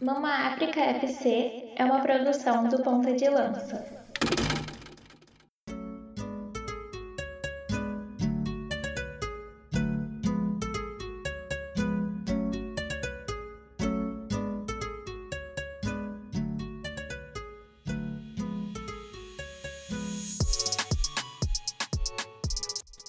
Mama África FC é uma produção do Ponta de Lança.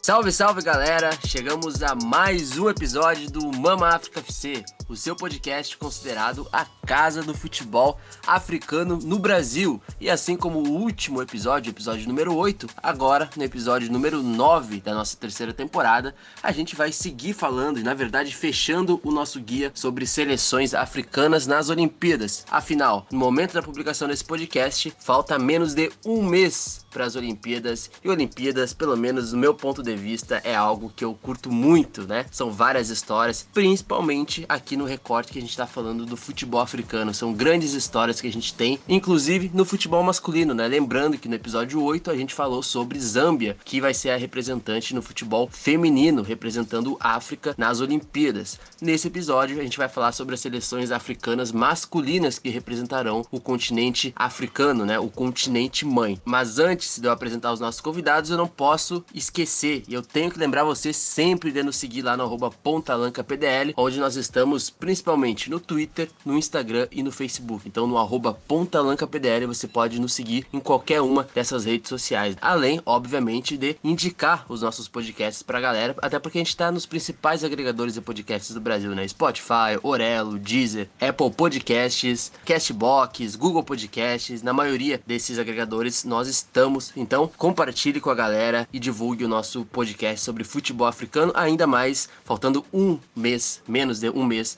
Salve, salve galera! Chegamos a mais um episódio do Mama África FC, o seu podcast considerado a casa do futebol africano no Brasil. E assim como o último episódio, episódio número 8, agora no episódio número 9 da nossa terceira temporada, a gente vai seguir falando e, na verdade, fechando o nosso guia sobre seleções africanas nas Olimpíadas. Afinal, no momento da publicação desse podcast, falta menos de um mês para as Olimpíadas. E Olimpíadas, pelo menos do meu ponto de vista, é algo que eu curto muito, né? São várias histórias, principalmente aqui no recorte que a gente está falando do futebol africano. São grandes histórias que a gente tem, inclusive no futebol masculino, né? Lembrando que no episódio 8 a gente falou sobre Zâmbia, que vai ser a representante no futebol feminino, representando África nas Olimpíadas. Nesse episódio a gente vai falar sobre as seleções africanas masculinas que representarão o continente africano, né? O continente mãe. Mas antes de eu apresentar os nossos convidados, eu não posso esquecer e eu tenho que lembrar você sempre de nos seguir lá no arroba pontalancapdl, onde nós estamos principalmente no Twitter, no Instagram e no Facebook. Então no arroba pontalancapdl você pode nos seguir em qualquer uma dessas redes sociais. Além, obviamente, de indicar os nossos podcasts pra galera, até porque a gente tá nos principais agregadores de podcasts do Brasil, né? Spotify, Orelo, Deezer, Apple Podcasts, Castbox, Google Podcasts, na maioria desses agregadores nós estamos. Então, compartilhe com a galera e divulgue o nosso podcast sobre futebol africano, ainda mais faltando um mês, menos de um mês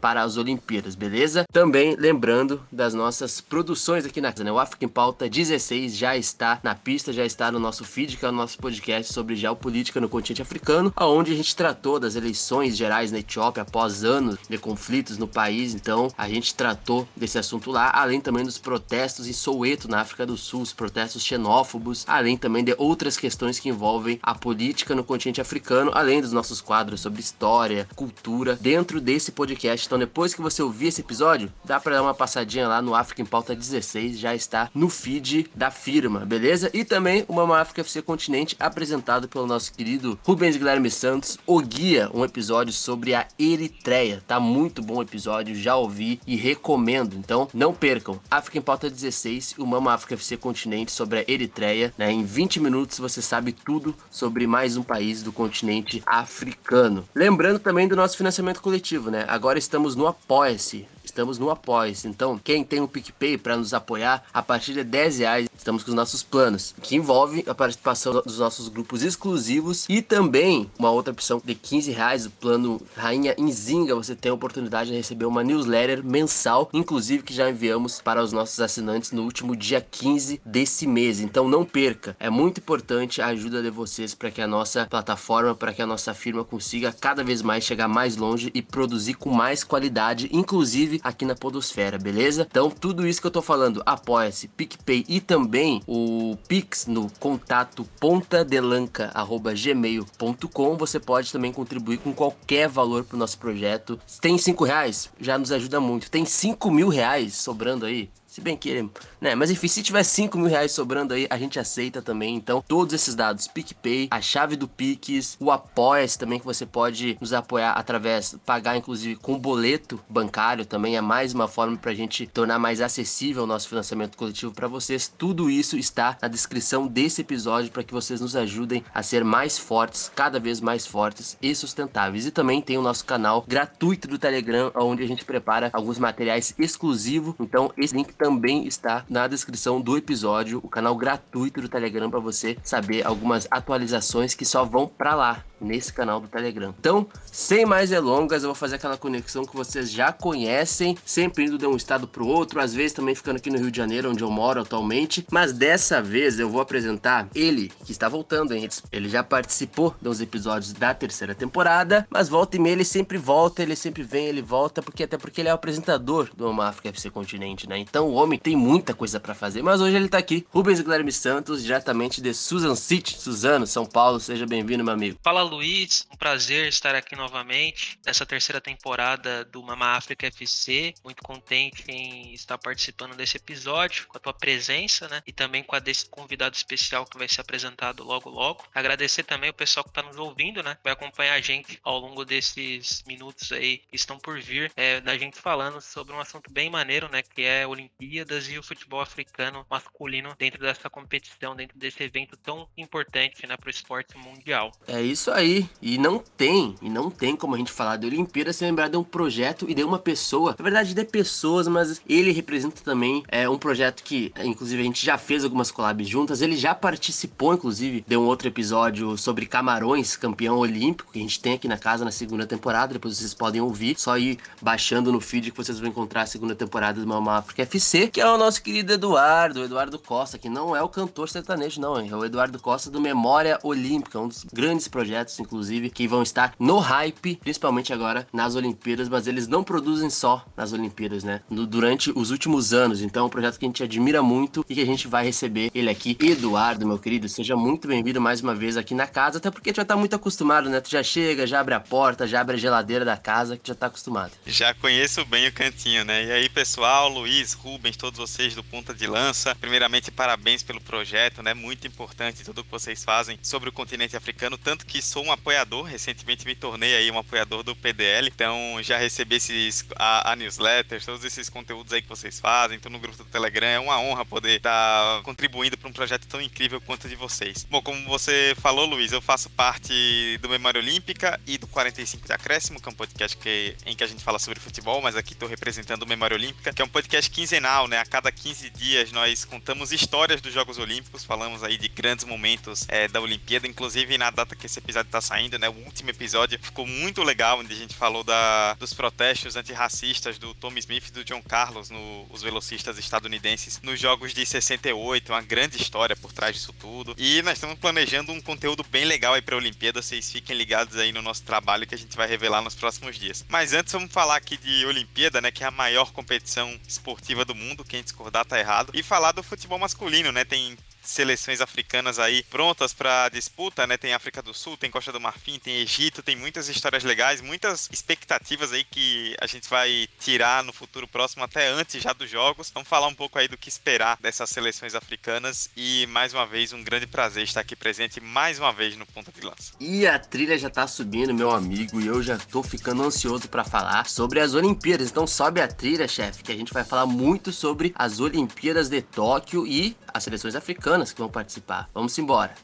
para as Olimpíadas, beleza? Também lembrando das nossas produções aqui na casa, né? O África em Pauta 16 já está na pista, já está no nosso feed, que é o nosso podcast sobre geopolítica no continente africano, aonde a gente tratou das eleições gerais na Etiópia após anos de conflitos no país. Então, a gente tratou desse assunto lá, além também dos protestos em Soweto, na África do Sul, os protestos xenófobos, além também de outras questões que envolvem a política no continente africano, além dos nossos quadros sobre história, cultura, dentro desse podcast então, depois que você ouvir esse episódio, dá para dar uma passadinha lá no África em Pauta 16, já está no feed da firma, beleza? E também o Mama África FC Continente, apresentado pelo nosso querido Rubens Guilherme Santos, o guia, um episódio sobre a Eritreia. Tá muito bom o episódio, já ouvi e recomendo. Então, não percam. África em Pauta 16 e o Mama África FC Continente sobre a Eritreia. Né? Em 20 minutos você sabe tudo sobre mais um país do continente africano. Lembrando também do nosso financiamento coletivo, né? Agora estamos estamos no Apoia-se estamos no Apoia-se. Então, quem tem o PicPay para nos apoiar, a partir de 10 reais, estamos com os nossos planos, que envolve a participação dos nossos grupos exclusivos e também uma outra opção de 15 reais, o plano Rainha Inzinga, você tem a oportunidade de receber uma newsletter mensal, inclusive que já enviamos para os nossos assinantes no último dia 15 desse mês. Então não perca, é muito importante a ajuda de vocês para que a nossa plataforma, para que a nossa firma consiga cada vez mais chegar mais longe e produzir com mais qualidade, inclusive aqui na Podosfera, beleza? Então, tudo isso que eu tô falando, apoia-se, PicPay e também o Pix no contato pontadelanca.gmail.com. Você pode também contribuir com qualquer valor pro nosso projeto. Tem cinco reais? Já nos ajuda muito. Tem cinco mil reais sobrando aí? Se bem que, né? Mas enfim, se tiver 5 mil reais sobrando aí, a gente aceita também. Então, todos esses dados, PicPay, a chave do Pix, o Apoia-se também, que você pode nos apoiar através, pagar inclusive com boleto bancário também, é mais uma forma pra gente tornar mais acessível o nosso financiamento coletivo para vocês. Tudo isso está na descrição desse episódio para que vocês nos ajudem a ser mais fortes, cada vez mais fortes e sustentáveis. E também tem o nosso canal gratuito do Telegram, onde a gente prepara alguns materiais exclusivos. Então, esse link também está na descrição do episódio, o canal gratuito do Telegram para você saber algumas atualizações que só vão para lá nesse canal do Telegram. Então, sem mais delongas, eu vou fazer aquela conexão que vocês já conhecem, sempre indo de um estado para o outro, às vezes também ficando aqui no Rio de Janeiro, onde eu moro atualmente, mas dessa vez eu vou apresentar ele, que está voltando, hein? Ele já participou dos episódios da terceira temporada, mas volta e meia ele sempre volta, ele sempre vem, ele volta, porque até porque ele é o apresentador do Uma África FC Continente, né? Então o homem tem muita coisa para fazer, mas hoje ele tá aqui, Rubens Guilherme Santos, diretamente de Susan City, Suzano, São Paulo, seja bem-vindo, meu amigo. Fala Luiz. Um prazer estar aqui novamente nessa terceira temporada do Mama África FC. Muito contente em estar participando desse episódio, com a tua presença, né? E também com a desse convidado especial que vai ser apresentado logo logo. Agradecer também o pessoal que está nos ouvindo, né? Vai acompanhar a gente ao longo desses minutos aí que estão por vir, é, da gente falando sobre um assunto bem maneiro, né? Que é Olimpíadas e o futebol africano masculino dentro dessa competição, dentro desse evento tão importante, né? Para o esporte mundial. É isso aí. E não tem, e não tem como a gente falar de Olimpíada sem lembrar de um projeto e de uma pessoa. Na verdade, de pessoas, mas ele representa também é, um projeto que, inclusive, a gente já fez algumas collabs juntas. Ele já participou, inclusive, de um outro episódio sobre Camarões, campeão olímpico, que a gente tem aqui na casa na segunda temporada. Depois vocês podem ouvir. Só ir baixando no feed que vocês vão encontrar a segunda temporada do Mama África FC, que é o nosso querido Eduardo, Eduardo Costa, que não é o cantor sertanejo, não, hein? É o Eduardo Costa do Memória Olímpica, um dos grandes projetos, inclusive, que vão estar no hype, principalmente agora nas Olimpíadas, mas eles não produzem só nas Olimpíadas, né? No, durante os últimos anos. Então é um projeto que a gente admira muito e que a gente vai receber ele aqui. Eduardo, meu querido, seja muito bem-vindo mais uma vez aqui na casa, até porque tu já tá muito acostumado, né? Tu já chega, já abre a porta, já abre a geladeira da casa, que já tá acostumado. Já conheço bem o cantinho, né? E aí, pessoal, Luiz, Rubens, todos vocês do Ponta de Lança, primeiramente, parabéns pelo projeto, né? Muito importante tudo que vocês fazem sobre o continente africano, tanto que sou um apoiador, recentemente me tornei aí um apoiador do PDL, então já recebi esses, a, a newsletter, todos esses conteúdos aí que vocês fazem, então no grupo do Telegram, é uma honra poder estar tá contribuindo para um projeto tão incrível quanto de vocês. Bom, como você falou, Luiz, eu faço parte do Memória Olímpica e do 45 de Acréscimo, que é um podcast que, em que a gente fala sobre futebol, mas aqui estou representando o Memória Olímpica, que é um podcast quinzenal, né? A cada 15 dias nós contamos histórias dos Jogos Olímpicos, falamos aí de grandes momentos é, da Olimpíada, inclusive na data que esse episódio está saindo, né? O último episódio ficou muito legal, onde a gente falou da, dos protestos antirracistas do Tommy Smith e do John Carlos, no, os velocistas estadunidenses, nos Jogos de 68, uma grande história por trás disso tudo. E nós estamos planejando um conteúdo bem legal aí para a Olimpíada, vocês fiquem ligados aí no nosso trabalho que a gente vai revelar nos próximos dias. Mas antes vamos falar aqui de Olimpíada, né, que é a maior competição esportiva do mundo, quem discordar tá errado, e falar do futebol masculino, né? Tem seleções africanas aí prontas para disputa, né? Tem África do Sul, tem Costa do Marfim, tem Egito, tem muitas histórias legais, muitas expectativas aí que a gente vai tirar no futuro próximo, até antes já dos jogos. Vamos falar um pouco aí do que esperar dessas seleções africanas e mais uma vez um grande prazer estar aqui presente mais uma vez no Ponta de Lança. E a trilha já tá subindo, meu amigo, e eu já tô ficando ansioso para falar sobre as Olimpíadas. Então sobe a trilha, chefe, que a gente vai falar muito sobre as Olimpíadas de Tóquio e as seleções africanas que vão participar. Vamos embora.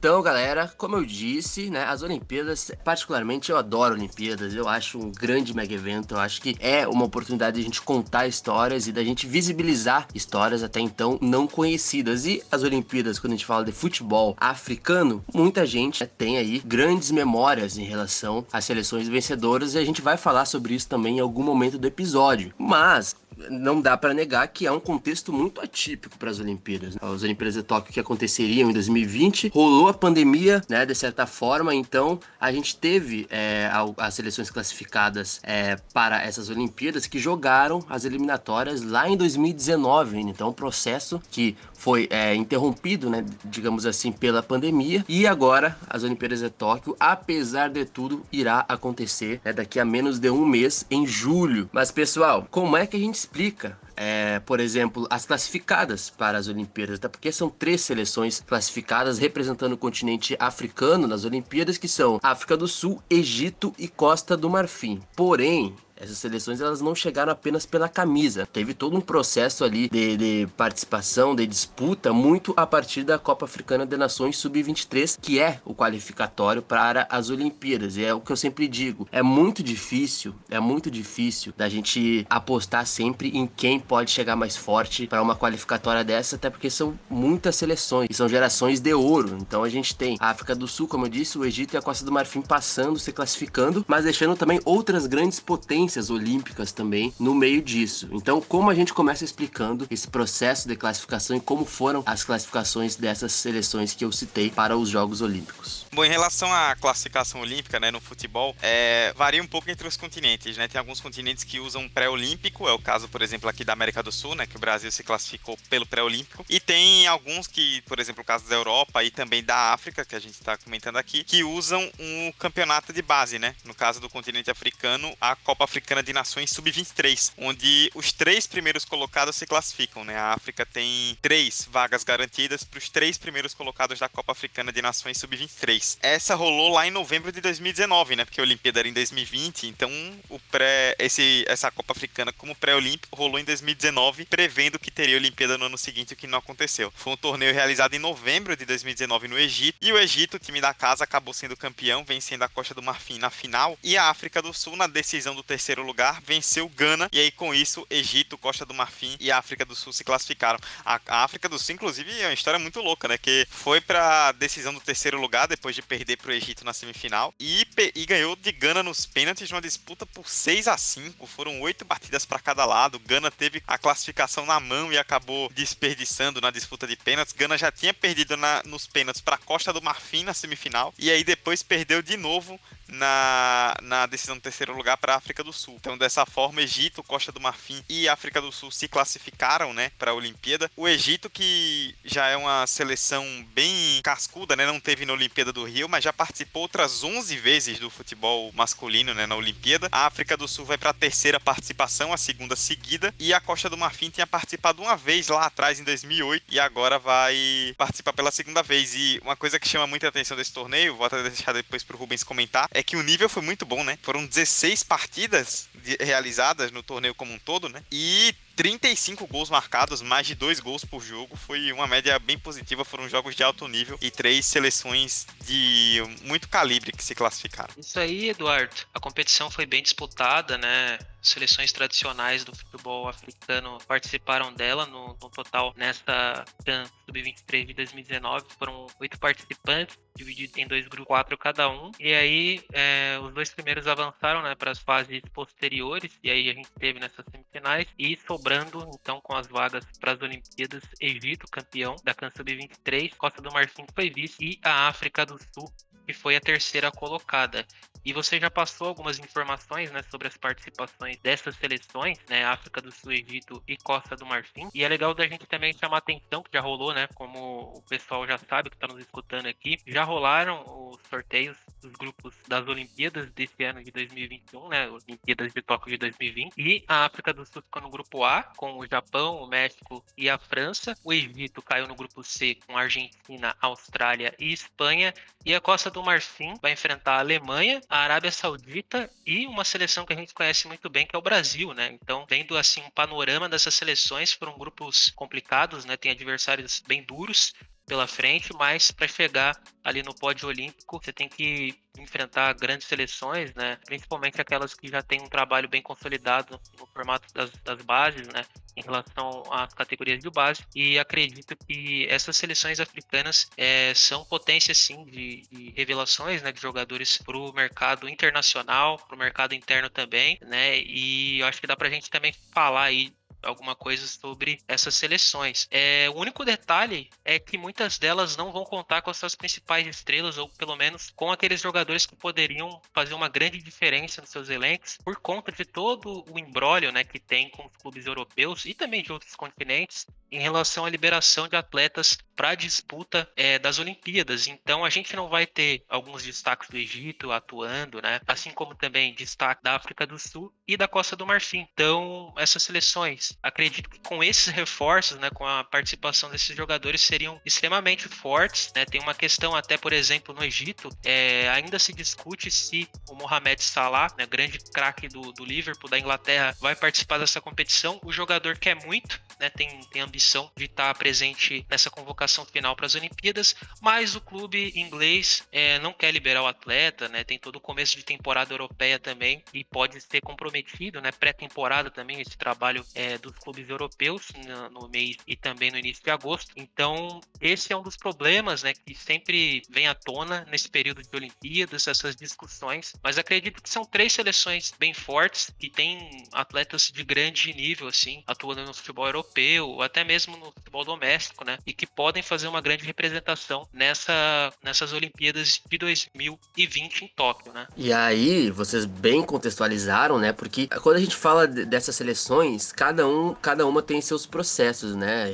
Então, galera, como eu disse, né, as Olimpíadas, particularmente eu adoro Olimpíadas, eu acho um grande mega evento, eu acho que é uma oportunidade de a gente contar histórias e da gente visibilizar histórias até então não conhecidas. E as Olimpíadas, quando a gente fala de futebol africano, muita gente tem aí grandes memórias em relação às seleções vencedoras e a gente vai falar sobre isso também em algum momento do episódio. Mas não dá para negar que é um contexto muito atípico para as Olimpíadas. Né? As Olimpíadas de Tóquio que aconteceriam em 2020, rolou a pandemia, né, de certa forma, então a gente teve é, as seleções classificadas é, para essas Olimpíadas que jogaram as eliminatórias lá em 2019. Então, um processo que foi é, interrompido, né, digamos assim, pela pandemia. E agora as Olimpíadas de Tóquio, apesar de tudo, irá acontecer né, daqui a menos de um mês, em julho. Mas pessoal, como é que a gente explica é, por exemplo, as classificadas para as Olimpíadas, até porque são três seleções classificadas representando o continente africano nas Olimpíadas, que são África do Sul, Egito e Costa do Marfim. Porém, essas seleções elas não chegaram apenas pela camisa. Teve todo um processo ali de, de participação, de disputa, muito a partir da Copa Africana de Nações Sub-23, que é o qualificatório para as Olimpíadas. E é o que eu sempre digo: é muito difícil, é muito difícil da gente apostar sempre em quem pode chegar mais forte para uma qualificatória dessa, até porque são muitas seleções e são gerações de ouro. Então a gente tem a África do Sul, como eu disse, o Egito e a Costa do Marfim passando, se classificando, mas deixando também outras grandes potências olímpicas também no meio disso. Então, como a gente começa explicando esse processo de classificação e como foram as classificações dessas seleções que eu citei para os Jogos Olímpicos? Bom, em relação à classificação olímpica, né, no futebol, é, varia um pouco entre os continentes, né? Tem alguns continentes que usam pré-olímpico, é o caso, por exemplo, aqui da América do Sul, né, que o Brasil se classificou pelo pré-olímpico, e tem alguns que, por exemplo, o caso da Europa e também da África, que a gente está comentando aqui, que usam um campeonato de base, né? No caso do continente africano, a Copa Africana de Nações Sub-23, onde os três primeiros colocados se classificam, né? A África tem três vagas garantidas para os três primeiros colocados da Copa Africana de Nações Sub-23. Essa rolou lá em novembro de 2019, né? Porque a Olimpíada era em 2020, então o pré esse essa Copa Africana como pré-olímpico rolou em 2019, prevendo que teria a Olimpíada no ano seguinte, o que não aconteceu. Foi um torneio realizado em novembro de 2019 no Egito, e o Egito, o time da casa, acabou sendo campeão, vencendo a Costa do Marfim na final, e a África do Sul, na decisão do terceiro lugar, venceu Gana, e aí com isso, Egito, Costa do Marfim e África do Sul se classificaram. A, a África do Sul, inclusive, é uma história muito louca, né? Que foi pra decisão do terceiro lugar, depois de perder pro Egito na semifinal, e, e ganhou de Gana nos pênaltis numa disputa por 6 a 5 Foram oito batidas para cada lado. Gana teve a classificação na mão e acabou desperdiçando na disputa de pênaltis. Gana já tinha perdido na, nos pênaltis para Costa do Marfim na semifinal e aí depois perdeu de novo na, na decisão do terceiro lugar para a África do Sul. Então, dessa forma, Egito, Costa do Marfim e África do Sul se classificaram, né, para a Olimpíada. O Egito, que já é uma seleção bem cascuda, né, não teve na Olimpíada do Rio, mas já participou outras 11 vezes do futebol masculino, né, na Olimpíada. A África do Sul vai para a terceira participação, a segunda seguida, e a Costa do Marfim tinha participado uma vez lá atrás em 2008 e agora vai participar pela segunda vez. E uma coisa que chama muita atenção desse torneio, vou até deixar depois pro Rubens comentar, é que o nível foi muito bom, né? Foram 16 partidas realizadas no torneio como um todo, né? E 35 gols marcados, mais de dois gols por jogo. Foi uma média bem positiva. Foram jogos de alto nível e três seleções de muito calibre que se classificaram. Isso aí, Eduardo. A competição foi bem disputada, né? Seleções tradicionais do futebol africano participaram dela no, no total nessa Sub-23 de 2019. Foram oito participantes dividido em dois grupos, quatro cada um. E aí, é, os dois primeiros avançaram né, para as fases posteriores, e aí a gente teve nessas semifinais, e sobrando, então, com as vagas para as Olimpíadas, Egito, campeão da CAN Sub-23, Costa do Marfim, foi vice, e a África do Sul, que foi a terceira colocada. E você já passou algumas informações né, sobre as participações dessas seleções, né, África do Sul, Egito e Costa do Marfim. E é legal da gente também chamar atenção, que já rolou, né, como o pessoal já sabe que está nos escutando aqui, já rolaram os sorteios dos grupos das Olimpíadas desse ano de 2021, né, Olimpíadas de Tóquio de 2020. E a África do Sul ficou no grupo A, com o Japão, o México e a França. O Egito caiu no grupo C, com Argentina, Austrália e Espanha. E a Costa do Marfim vai enfrentar a Alemanha, a Arábia Saudita e uma seleção que a gente conhece muito bem, que é o Brasil, né? Então, vendo assim um panorama dessas seleções, foram grupos complicados, né? Tem adversários bem duros pela frente, mas para chegar ali no pódio olímpico, você tem que enfrentar grandes seleções, né? Principalmente aquelas que já têm um trabalho bem consolidado no formato das, das bases, né? Em relação às categorias de base. E acredito que essas seleções africanas é, são potências, sim, de, de, revelações, né? De jogadores para o mercado internacional, para o mercado interno também, né? E eu acho que dá para a gente também falar aí alguma coisa sobre essas seleções. É, o único detalhe é que muitas delas não vão contar com as suas principais estrelas, ou pelo menos com aqueles jogadores que poderiam fazer uma grande diferença nos seus elencos, por conta de todo o embrólio né, que tem com os clubes europeus e também de outros continentes em relação à liberação de atletas para a disputa é, das Olimpíadas. Então a gente não vai ter alguns destaques do Egito atuando, né? Assim como também destaque da África do Sul e da Costa do Marfim. Então essas seleções, acredito que com esses reforços, né, com a participação desses jogadores seriam extremamente fortes. Né? Tem uma questão até, por exemplo, no Egito, é, ainda se discute se o Mohamed Salah, né, grande craque do, do Liverpool da Inglaterra, vai participar dessa competição. O jogador quer muito, né, tem, tem ambição de estar presente nessa convocação final para as Olimpíadas, mas o clube inglês é, não quer liberar o atleta, né? Tem todo o começo de temporada europeia também e pode ser comprometido, né? Pré-temporada também esse trabalho é, dos clubes europeus no, no mês e também no início de agosto. Então esse é um dos problemas, né? Que sempre vem à tona nesse período de Olimpíadas, essas discussões. Mas acredito que são três seleções bem fortes que têm atletas de grande nível, assim, atuando no futebol europeu, até mesmo no futebol doméstico, né? E que podem fazer uma grande representação nessa, nessas Olimpíadas de 2020 em Tóquio, né? E aí, vocês bem contextualizaram, né? Porque quando a gente fala dessas seleções, cada um, cada uma tem seus processos, né?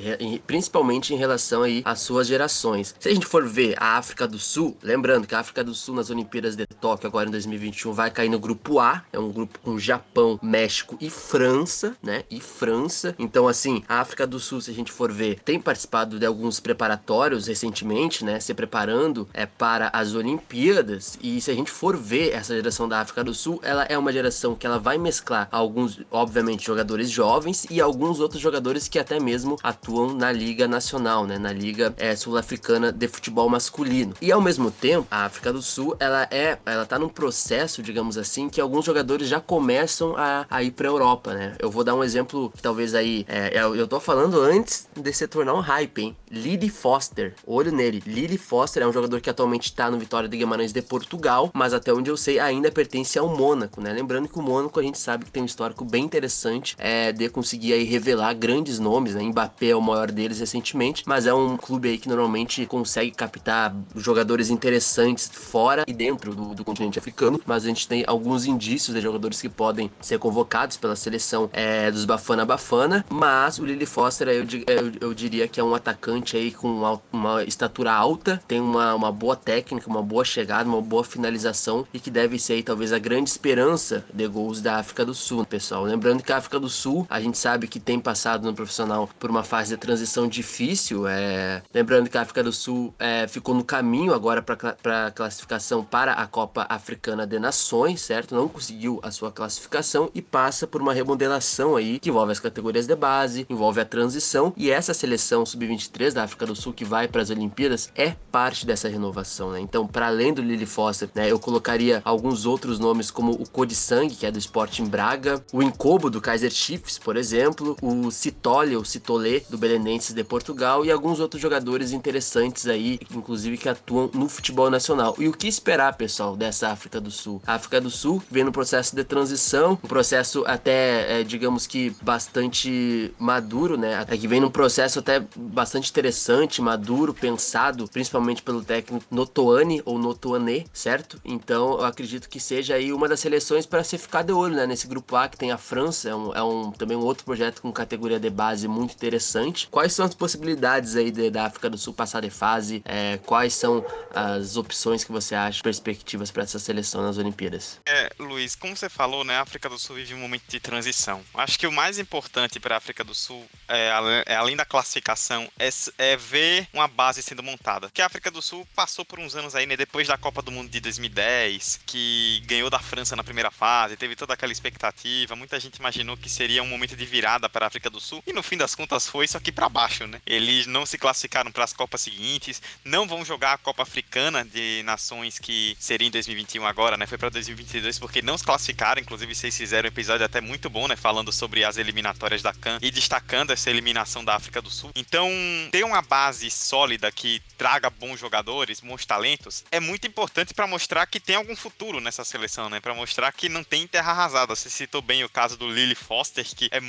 Principalmente em relação aí às suas gerações. Se a gente for ver a África do Sul, lembrando que a África do Sul nas Olimpíadas de Tóquio agora em 2021 vai cair no grupo A, é um grupo com Japão, México e França, né? E França. Então assim, a África do Sul, se a gente for ver, tem participado de alguns preparatórios recentemente, né? Se preparando é para as Olimpíadas. E se a gente for ver essa geração da África do Sul, ela é uma geração que ela vai mesclar alguns, obviamente, jogadores jovens e alguns outros jogadores que até mesmo atuam na Liga Nacional, né? Na Liga é, Sul-Africana de Futebol Masculino. E ao mesmo tempo, a África do Sul, ela é, ela tá num processo, digamos assim, que alguns jogadores já começam a, a ir pra Europa, né? Eu vou dar um exemplo que talvez aí, é, eu, eu tô falando antes de se tornar um hype, hein? Lily Foster, olho nele. Lily Foster é um jogador que atualmente tá no Vitória de Guimarães de Portugal, mas até onde eu sei ainda pertence ao Mônaco, né? Lembrando que o Mônaco a gente sabe que tem um histórico bem interessante é, de conseguir aí revelar grandes nomes, né? Mbappé é o maior deles recentemente, mas é um clube aí que normalmente consegue captar jogadores interessantes fora e dentro do, do continente africano, mas a gente tem alguns indícios de jogadores que podem ser convocados pela seleção é, dos Bafana Bafana, mas o Lily Foster eu, eu, eu diria que é um atacante aí com uma, uma estatura alta, tem uma, uma boa técnica, uma boa chegada, uma boa finalização e que deve ser aí, talvez a grande esperança de gols da África do Sul, pessoal. Lembrando que a África do Sul, a gente sabe que tem passado no profissional por uma fase de transição difícil, é... lembrando que a África do Sul é, ficou no caminho agora para classificação para a Copa Africana de Nações, certo? Não conseguiu a sua classificação e passa por uma remodelação aí que envolve as categorias de base, envolve a transição e essa seleção sub-23 da África do Sul que vai para as Olimpíadas é parte dessa renovação, né? Então, para além do Lily Foster, né, eu colocaria alguns outros nomes como o Codisang, que é do Sporting Braga, o Incobo do Kaiser Chiefs, por exemplo, o Citole, ou Citolé do Belenenses de Portugal e alguns outros jogadores interessantes aí, inclusive que atuam no futebol nacional. E o que esperar, pessoal, dessa África do Sul? A África do Sul vem no processo de transição, um processo até, é, digamos que bastante maduro, né? Até que vem num processo até bastante interessante, maduro, pensado, principalmente pelo técnico Notoane ou Notoane, certo? Então eu acredito que seja aí uma das seleções para se ficar de olho, né? Nesse grupo A que tem a França, é, um, é um, também um outro projeto com categoria de base muito interessante. Quais são as possibilidades aí de, da África do Sul passar de fase? É, quais são as opções que você acha, perspectivas para essa seleção nas Olimpíadas? É, Luiz, como você falou, né? A África do Sul vive um momento de transição. Acho que o mais importante para a África do Sul, é, é, além da classificação, é, é ver uma base sendo montada. Que a África do Sul passou por uns anos aí, né? Depois da Copa do Mundo de 2010, que ganhou da França na primeira fase, teve toda aquela expectativa. Muita gente imaginou que seria um momento de virada para a África do Sul e no fim das contas foi só que para baixo, né? Eles não se classificaram para as Copas seguintes, não vão jogar a Copa Africana de Nações que seria em 2021 agora, né? Foi para 2022 porque não se classificaram. Inclusive vocês fizeram um episódio até muito bom, né? Falando sobre as eliminatórias da CAN e destacando essa eliminação da África do Sul. Então ter uma base sólida que traga bons jogadores, bons talentos, é muito importante para mostrar que tem algum futuro nessa seleção, né? Para mostrar que não tem terra arrasada. Você citou bem o caso do Lily Foster, que é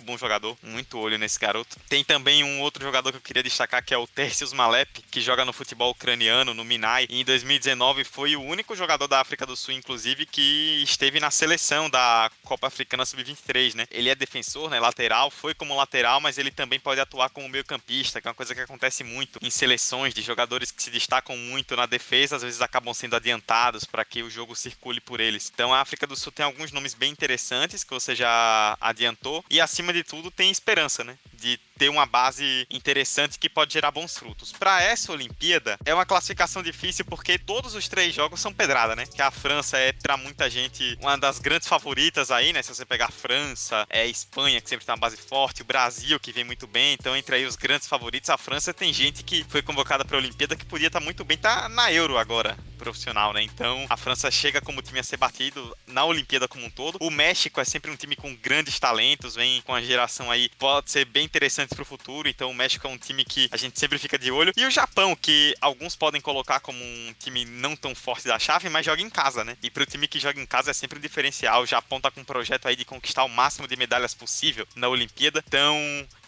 bom jogador, muito olho nesse garoto. Tem também um outro jogador que eu queria destacar que é o Tercius Malep, que joga no futebol ucraniano, no Minai, e em 2019 foi o único jogador da África do Sul, inclusive, que esteve na seleção da Copa Africana Sub-23, né? Ele é defensor, né? Lateral, foi como lateral, mas ele também pode atuar como meio-campista, que é uma coisa que acontece muito em seleções de jogadores que se destacam muito na defesa, às vezes acabam sendo adiantados para que o jogo circule por eles. Então a África do Sul tem alguns nomes bem interessantes que você já adiantou e acima de tudo tem esperança, né? De ter uma base interessante que pode gerar bons frutos. Para essa Olimpíada, é uma classificação difícil porque todos os três jogos são pedrada, né? Que a França é, para muita gente, uma das grandes favoritas aí, né? Se você pegar a França, é a Espanha, que sempre tem uma base forte, o Brasil, que vem muito bem. Então, entre aí os grandes favoritos, a França tem gente que foi convocada para a Olimpíada que podia estar tá muito bem, tá na Euro agora, profissional, né? Então, a França chega como time a ser batido na Olimpíada como um todo. O México é sempre um time com grandes talentos, vem com a geração aí, pode ser bem interessante para o futuro. Então, o México é um time que a gente sempre fica de olho. E o Japão, que alguns podem colocar como um time não tão forte da chave, mas joga em casa, né? E para o time que joga em casa é sempre um diferencial. O Japão tá com um projeto aí de conquistar o máximo de medalhas possível na Olimpíada. Então,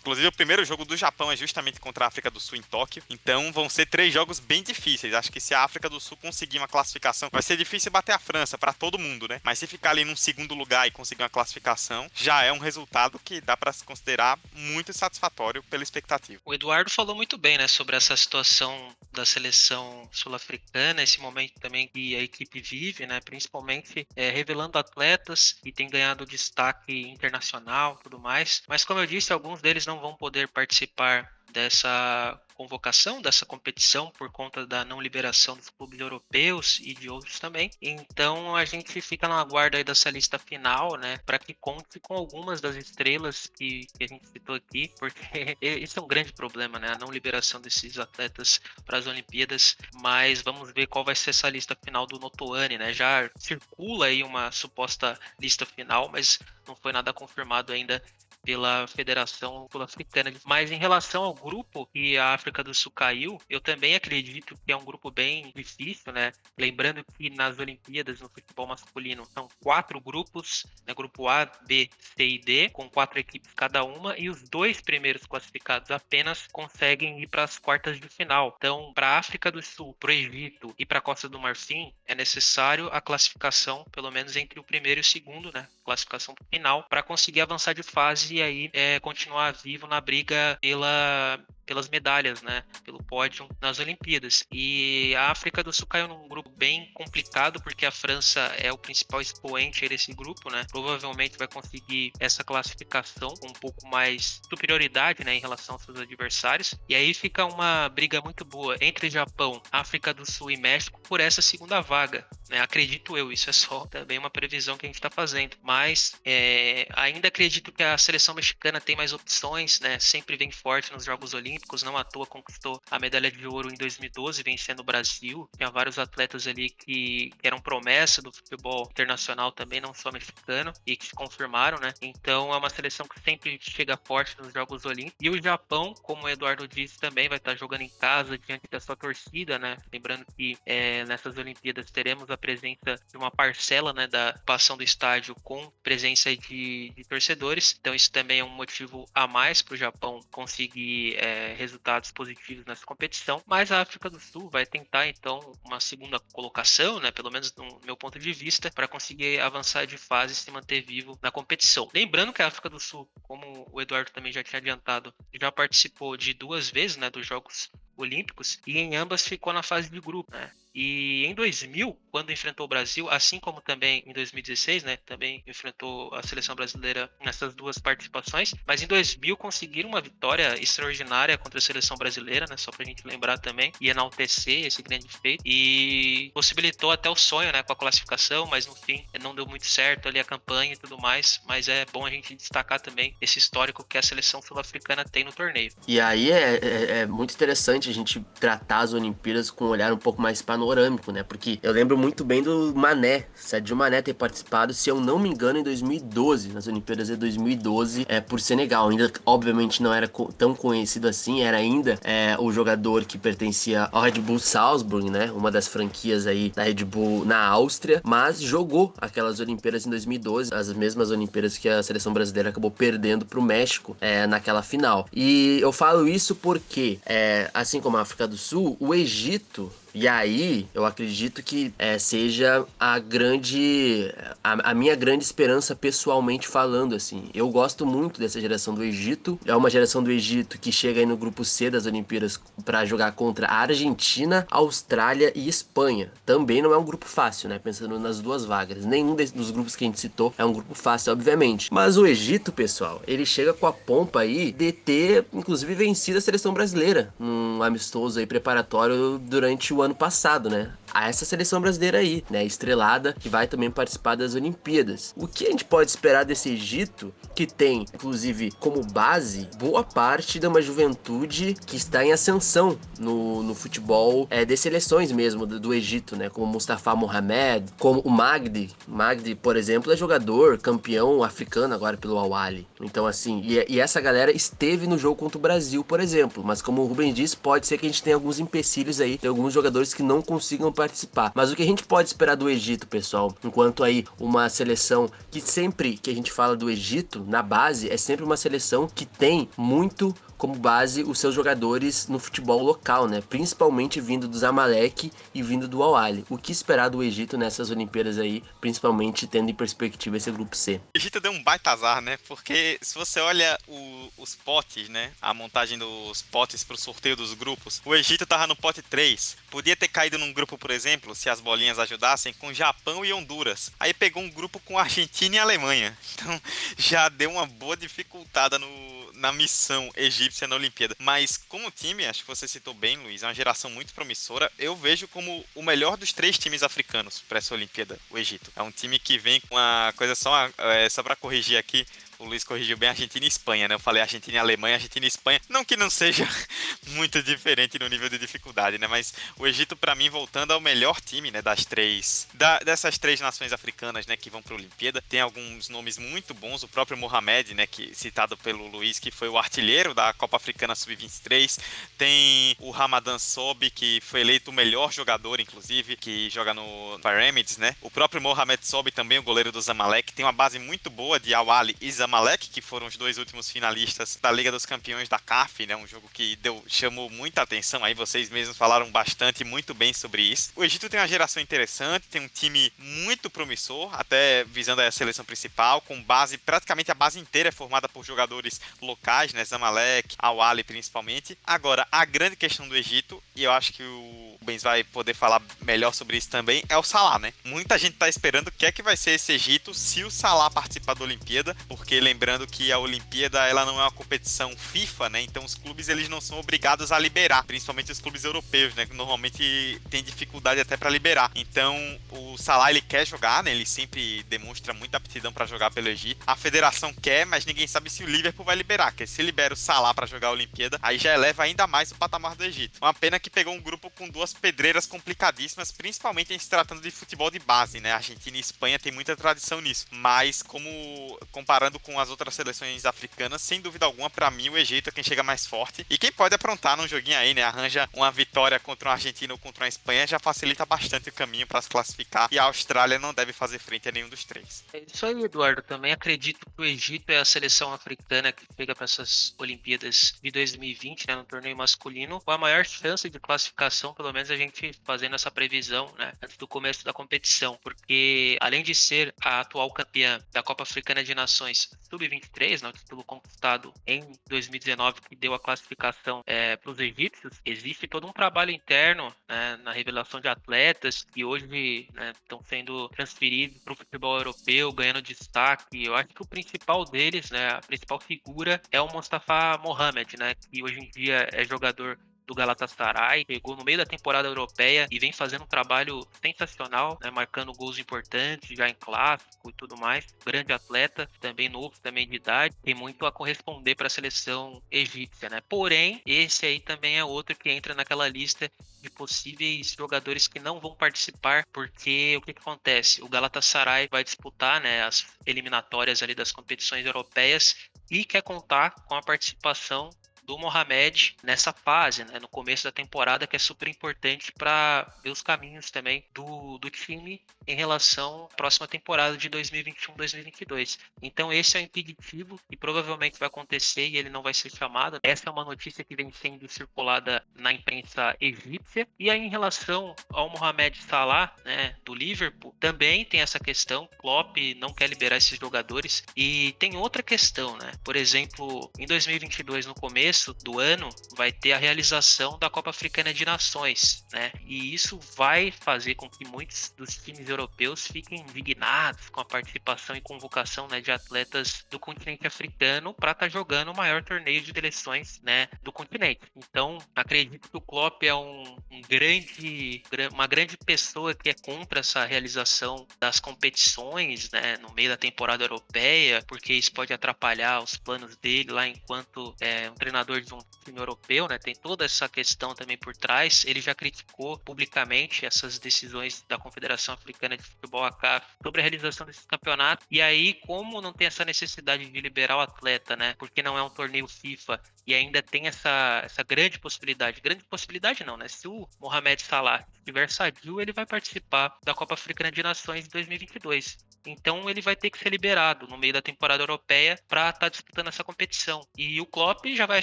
Inclusive, o primeiro jogo do Japão é justamente contra a África do Sul em Tóquio. Então, vão ser três jogos bem difíceis. Acho que se a África do Sul conseguir uma classificação, vai ser difícil bater a França para todo mundo, né? Mas se ficar ali num segundo lugar e conseguir uma classificação, já é um resultado que dá para se considerar muito satisfatório pela expectativa. O Eduardo falou muito bem, né, sobre essa situação da seleção sul-africana, esse momento também que a equipe vive, né, principalmente é, revelando atletas que têm ganhado destaque internacional, tudo mais. Mas como eu disse, alguns deles não vão poder participar dessa convocação dessa competição por conta da não liberação dos clubes europeus e de outros também. Então a gente fica na guarda dessa lista final, né, para que conte com algumas das estrelas que, que, a gente citou aqui, porque esse é um grande problema, né, a não liberação desses atletas para as Olimpíadas. Mas vamos ver qual vai ser essa lista final do Notoane, né? Já circula aí uma suposta lista final, mas não foi nada confirmado ainda pela Federação Sul-Africana. Mas em relação ao grupo que a África do Sul caiu, eu também acredito que é um grupo bem difícil, né? Lembrando que nas Olimpíadas no futebol masculino são quatro grupos, né? Grupo A, B, C e D, com quatro equipes cada uma, e os dois primeiros classificados apenas conseguem ir para as quartas de final. Então, para a África do Sul, para o Egito e para a Costa do Marfim, é necessário a classificação, pelo menos entre o primeiro e o segundo, né? Classificação final, para conseguir avançar de fase e aí é, continuar vivo na briga pela pelas medalhas, né? Pelo pódio nas Olimpíadas. E a África do Sul caiu num grupo bem complicado, porque a França é o principal expoente desse grupo, né? Provavelmente vai conseguir essa classificação com um pouco mais superioridade, né? Em relação aos seus adversários. E aí fica uma briga muito boa entre Japão, África do Sul e México por essa segunda vaga, né? Acredito eu, isso é só também uma previsão que a gente está fazendo. Mas é, ainda acredito que a seleção mexicana tem mais opções, né? Sempre vem forte nos Jogos Olímpicos Olímpicos, não à toa conquistou a medalha de ouro em 2012, vencendo o Brasil. Tinha vários atletas ali que eram promessa do futebol internacional também, não só mexicano, e que se confirmaram, né? Então é uma seleção que sempre chega forte nos Jogos Olímpicos. E o Japão, como o Eduardo disse, também vai estar jogando em casa diante da sua torcida, né? Lembrando que é, nessas Olimpíadas teremos a presença de uma parcela né, da ocupação do estádio com presença de, de torcedores. Então isso também é um motivo a mais para o Japão conseguir é, resultados positivos nessa competição, mas a África do Sul vai tentar então uma segunda colocação, né, pelo menos no meu ponto de vista, para conseguir avançar de fase e se manter vivo na competição. Lembrando que a África do Sul, como o Eduardo também já tinha adiantado, já participou de duas vezes, né, dos Jogos Olímpicos e em ambas ficou na fase de grupo, né? E em 2000, quando enfrentou o Brasil, assim como também em 2016, né, também enfrentou a seleção brasileira nessas duas participações, mas em 2000 conseguiram uma vitória extraordinária contra a seleção brasileira, né, só pra gente lembrar também, e enaltecer esse grande feito, e possibilitou até o sonho, né, com a classificação, mas no fim não deu muito certo ali a campanha e tudo mais, mas é bom a gente destacar também esse histórico que a seleção sul-africana tem no torneio. E aí é, é, é muito interessante a gente tratar as Olimpíadas com um olhar um pouco mais panorâmico panorâmico, né? Porque eu lembro muito bem do Mané, Sadio Mané ter participado, se eu não me engano, em 2012, nas Olimpíadas de 2012, é, por Senegal. Ainda, obviamente, não era co tão conhecido assim, era ainda é, o jogador que pertencia ao Red Bull Salzburg, né? Uma das franquias aí da Red Bull na Áustria, mas jogou aquelas Olimpíadas em 2012, as mesmas Olimpíadas que a seleção brasileira acabou perdendo pro México é, naquela final. E eu falo isso porque, é, assim como a África do Sul, o Egito E aí, eu acredito que é, seja a grande. A, a, minha grande esperança pessoalmente falando, assim. Eu gosto muito dessa geração do Egito. É uma geração do Egito que chega aí no grupo C das Olimpíadas para jogar contra a Argentina, Austrália e Espanha. Também não é um grupo fácil, né? Pensando nas duas vagas. Nenhum dos grupos que a gente citou é um grupo fácil, obviamente. Mas o Egito, pessoal, ele chega com a pompa aí de ter, inclusive, vencido a seleção brasileira num amistoso aí preparatório durante o ano passado, né? A essa seleção brasileira aí, né? Estrelada, que vai também participar das Olimpíadas. O que a gente pode esperar desse Egito, que tem, inclusive, como base, boa parte de uma juventude que está em ascensão no, no futebol é, de seleções mesmo do, do Egito, né? Como Mustafa Mohamed, como o Magdi. Magdi, por exemplo, é jogador, campeão africano agora pelo Awali. Então, assim, e, e essa galera esteve no jogo contra o Brasil, por exemplo. Mas como o Rubem disse, pode ser que a gente tenha alguns empecilhos aí, tem alguns jogadores que não consigam participar. Mas o que a gente pode esperar do Egito, pessoal, enquanto aí uma seleção que sempre que a gente fala do Egito, na base, é sempre uma seleção que tem muito como base os seus jogadores no futebol local, né? Principalmente vindo do Zamalek e vindo do Al Ahly. O que esperar do Egito nessas Olimpíadas aí, principalmente tendo em perspectiva esse grupo C? O Egito deu um baita azar, né? Porque se você olha o, os potes, né? A montagem dos potes para o sorteio dos grupos, o Egito tava no pote 3. Podia ter caído num grupo, por exemplo, se as bolinhas ajudassem, com Japão e Honduras. Aí pegou um grupo com Argentina e Alemanha. Então já deu uma boa dificultada no, na missão egípcia na Olimpíada. Mas como time, acho que você citou bem, Luiz, é uma geração muito promissora. Eu vejo como o melhor dos três times africanos para essa Olimpíada, o Egito. É um time que vem com uma coisa só, é, só para corrigir aqui, o Luiz corrigiu bem Argentina e Espanha, né? Eu falei Argentina e Alemanha, Argentina e Espanha. Não que não seja muito diferente no nível de dificuldade, né? Mas o Egito, para mim, voltando ao melhor time, né? Das três. Da, dessas três nações africanas, né? Que vão para a Olimpíada. Tem alguns nomes muito bons. O próprio Mohamed, né? Que, citado pelo Luiz, que foi o artilheiro da Copa Africana Sub-23. Tem o Ramadan Sobi, que foi eleito o melhor jogador, inclusive, que joga no Pyramids, né? O próprio Mohamed Sobi, também o goleiro do Zamalek. Tem uma base muito boa de Awali e Zamalek Zamalek, que foram os dois últimos finalistas da Liga dos Campeões da CAF, né? Um jogo que deu, chamou muita atenção. Aí vocês mesmos falaram bastante muito bem sobre isso. O Egito tem uma geração interessante, tem um time muito promissor, até visando a seleção principal, com base, praticamente a base inteira é formada por jogadores locais, né? Zamalek, Awali principalmente. Agora, a grande questão do Egito, e eu acho que o Benz vai poder falar melhor sobre isso também, é o Salah, né? Muita gente tá esperando o que é que vai ser esse Egito se o Salah participar da Olimpíada, porque lembrando que a Olimpíada ela não é uma competição FIFA, né? Então os clubes eles não são obrigados a liberar, principalmente os clubes europeus, né? Que normalmente tem dificuldade até para liberar. Então o Salah ele quer jogar, né? Ele sempre demonstra muita aptidão para jogar pelo Egito. A federação quer, mas ninguém sabe se o Liverpool vai liberar. Porque se libera o Salah para jogar a Olimpíada, aí já eleva ainda mais o patamar do Egito. Uma pena que pegou um grupo com duas pedreiras complicadíssimas, principalmente em se tratando de futebol de base, né? A Argentina e Espanha tem muita tradição nisso. Mas como comparando com as outras seleções africanas, sem dúvida alguma, para mim, o Egito é quem chega mais forte. E quem pode aprontar num joguinho aí, né? Arranja uma vitória contra um Argentina ou contra uma Espanha, já facilita bastante o caminho para se classificar. E a Austrália não deve fazer frente a nenhum dos três. É isso aí, Eduardo. Também acredito que o Egito é a seleção africana que chega para essas Olimpíadas de 2020, né? No torneio masculino, com a maior chance de classificação, pelo menos a gente fazendo essa previsão, né? Antes do começo da competição. Porque além de ser a atual campeã da Copa Africana de Nações, Sub-23, né, o título conquistado em 2019, que deu a classificação é, para os egípcios, existe todo um trabalho interno né, na revelação de atletas que hoje estão né, sendo transferidos para o futebol europeu, ganhando destaque. Eu acho que o principal deles, né, a principal figura, é o Mustafa Mohamed, né, que hoje em dia é jogador do Galatasaray, chegou no meio da temporada europeia e vem fazendo um trabalho sensacional, né, marcando gols importantes já em clássico e tudo mais. Grande atleta, também novo, também de idade, tem muito a corresponder para a seleção egípcia, né? Porém, esse aí também é outro que entra naquela lista de possíveis jogadores que não vão participar, porque o que, que acontece? O Galatasaray vai disputar, né, as eliminatórias ali das competições europeias e quer contar com a participação do Mohamed nessa fase, né, no começo da temporada, que é super importante para ver os caminhos também do, do time em relação à próxima temporada de 2021-2022. Então esse é o impeditivo e provavelmente vai acontecer e ele não vai ser chamado. Essa é uma notícia que vem sendo circulada na imprensa egípcia. E aí em relação ao Mohamed Salah, né, do Liverpool, também tem essa questão. Klopp não quer liberar esses jogadores e tem outra questão, né? Por exemplo, em 2022 no começo do ano vai ter a realização da Copa Africana de Nações, né? E isso vai fazer com que muitos dos times europeus fiquem indignados com a participação e convocação né, de atletas do continente africano para estar tá jogando o maior torneio de seleções né, do continente. Então, acredito que o Klopp é um, um grande, uma grande pessoa que é contra essa realização das competições né, no meio da temporada europeia, porque isso pode atrapalhar os planos dele lá enquanto é, um treinador de um time europeu, né? Tem toda essa questão também por trás. Ele já criticou publicamente essas decisões da Confederação Africana de Futebol, a CAF, sobre a realização desse campeonato. E aí, como não tem essa necessidade de liberar o atleta, né? Porque não é um torneio FIFA e ainda tem essa, essa grande possibilidade. Grande possibilidade não, né? Se o Mohamed Salah estiver sadio, ele vai participar da Copa Africana de Nações de 2022. Então ele vai ter que ser liberado no meio da temporada europeia para estar tá disputando essa competição. E o Klopp já vai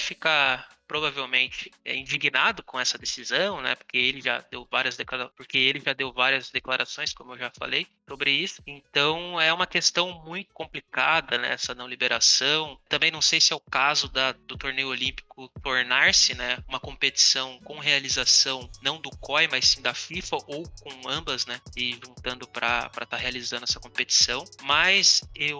ficar provavelmente é indignado com essa decisão, né? Porque ele já deu várias declarações, porque ele já deu várias declarações, como eu já falei, sobre isso. Então é uma questão muito complicada, né? Essa não liberação. Também não sei se é o caso da, do torneio olímpico tornar-se, né? Uma competição com realização não do COI, mas sim da FIFA ou com ambas, né? E juntando para estar tá realizando essa competição. Mas eu,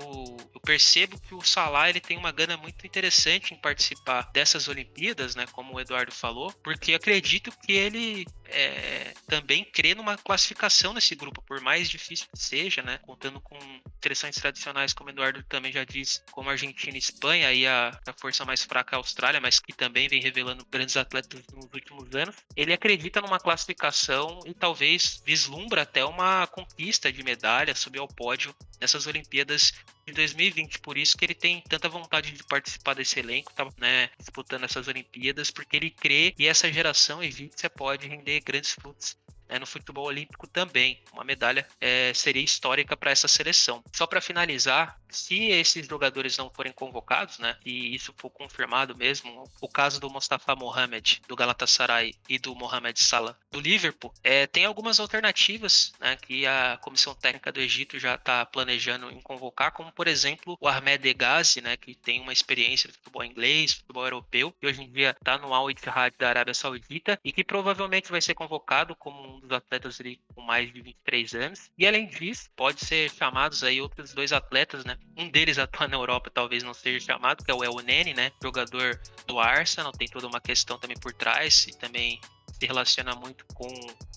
eu percebo que o Salah ele tem uma gana muito interessante em participar dessas Olimpíadas né, como o Eduardo falou, porque acredito que ele é, também crê numa classificação nesse grupo, por mais difícil que seja, né, contando com seleções tradicionais, como o Eduardo também já disse, como Argentina e Espanha, aí a, a força mais fraca é a Austrália, mas que também vem revelando grandes atletas nos últimos anos. Ele acredita numa classificação e talvez vislumbra até uma conquista de medalha, subir ao pódio nessas Olimpíadas de 2020. Por isso que ele tem tanta vontade de participar desse elenco, tá, né, disputando essas Olimpíadas, porque ele crê que essa geração egípcia pode render grandes frutos né, no futebol olímpico também. Uma medalha é, seria histórica para essa seleção. Só para finalizar, se esses jogadores não forem convocados, né, e isso for confirmado mesmo, o caso do Mustafa Mohamed do Galatasaray e do Mohamed Salah do Liverpool, é, tem algumas alternativas né, que a comissão técnica do Egito já está planejando em convocar, como por exemplo o Ahmed Egazi, né, que tem uma experiência no futebol inglês, futebol europeu, e hoje em dia está no Al Ittihad da Arábia Saudita e que provavelmente vai ser convocado como um dos atletas ali com mais de 23 anos. E além disso, pode ser chamados aí outros dois atletas, né? Um deles atua na Europa, talvez não seja chamado, que é o El Nene, né? Jogador do Arsenal, tem toda uma questão também por trás e também se relaciona muito com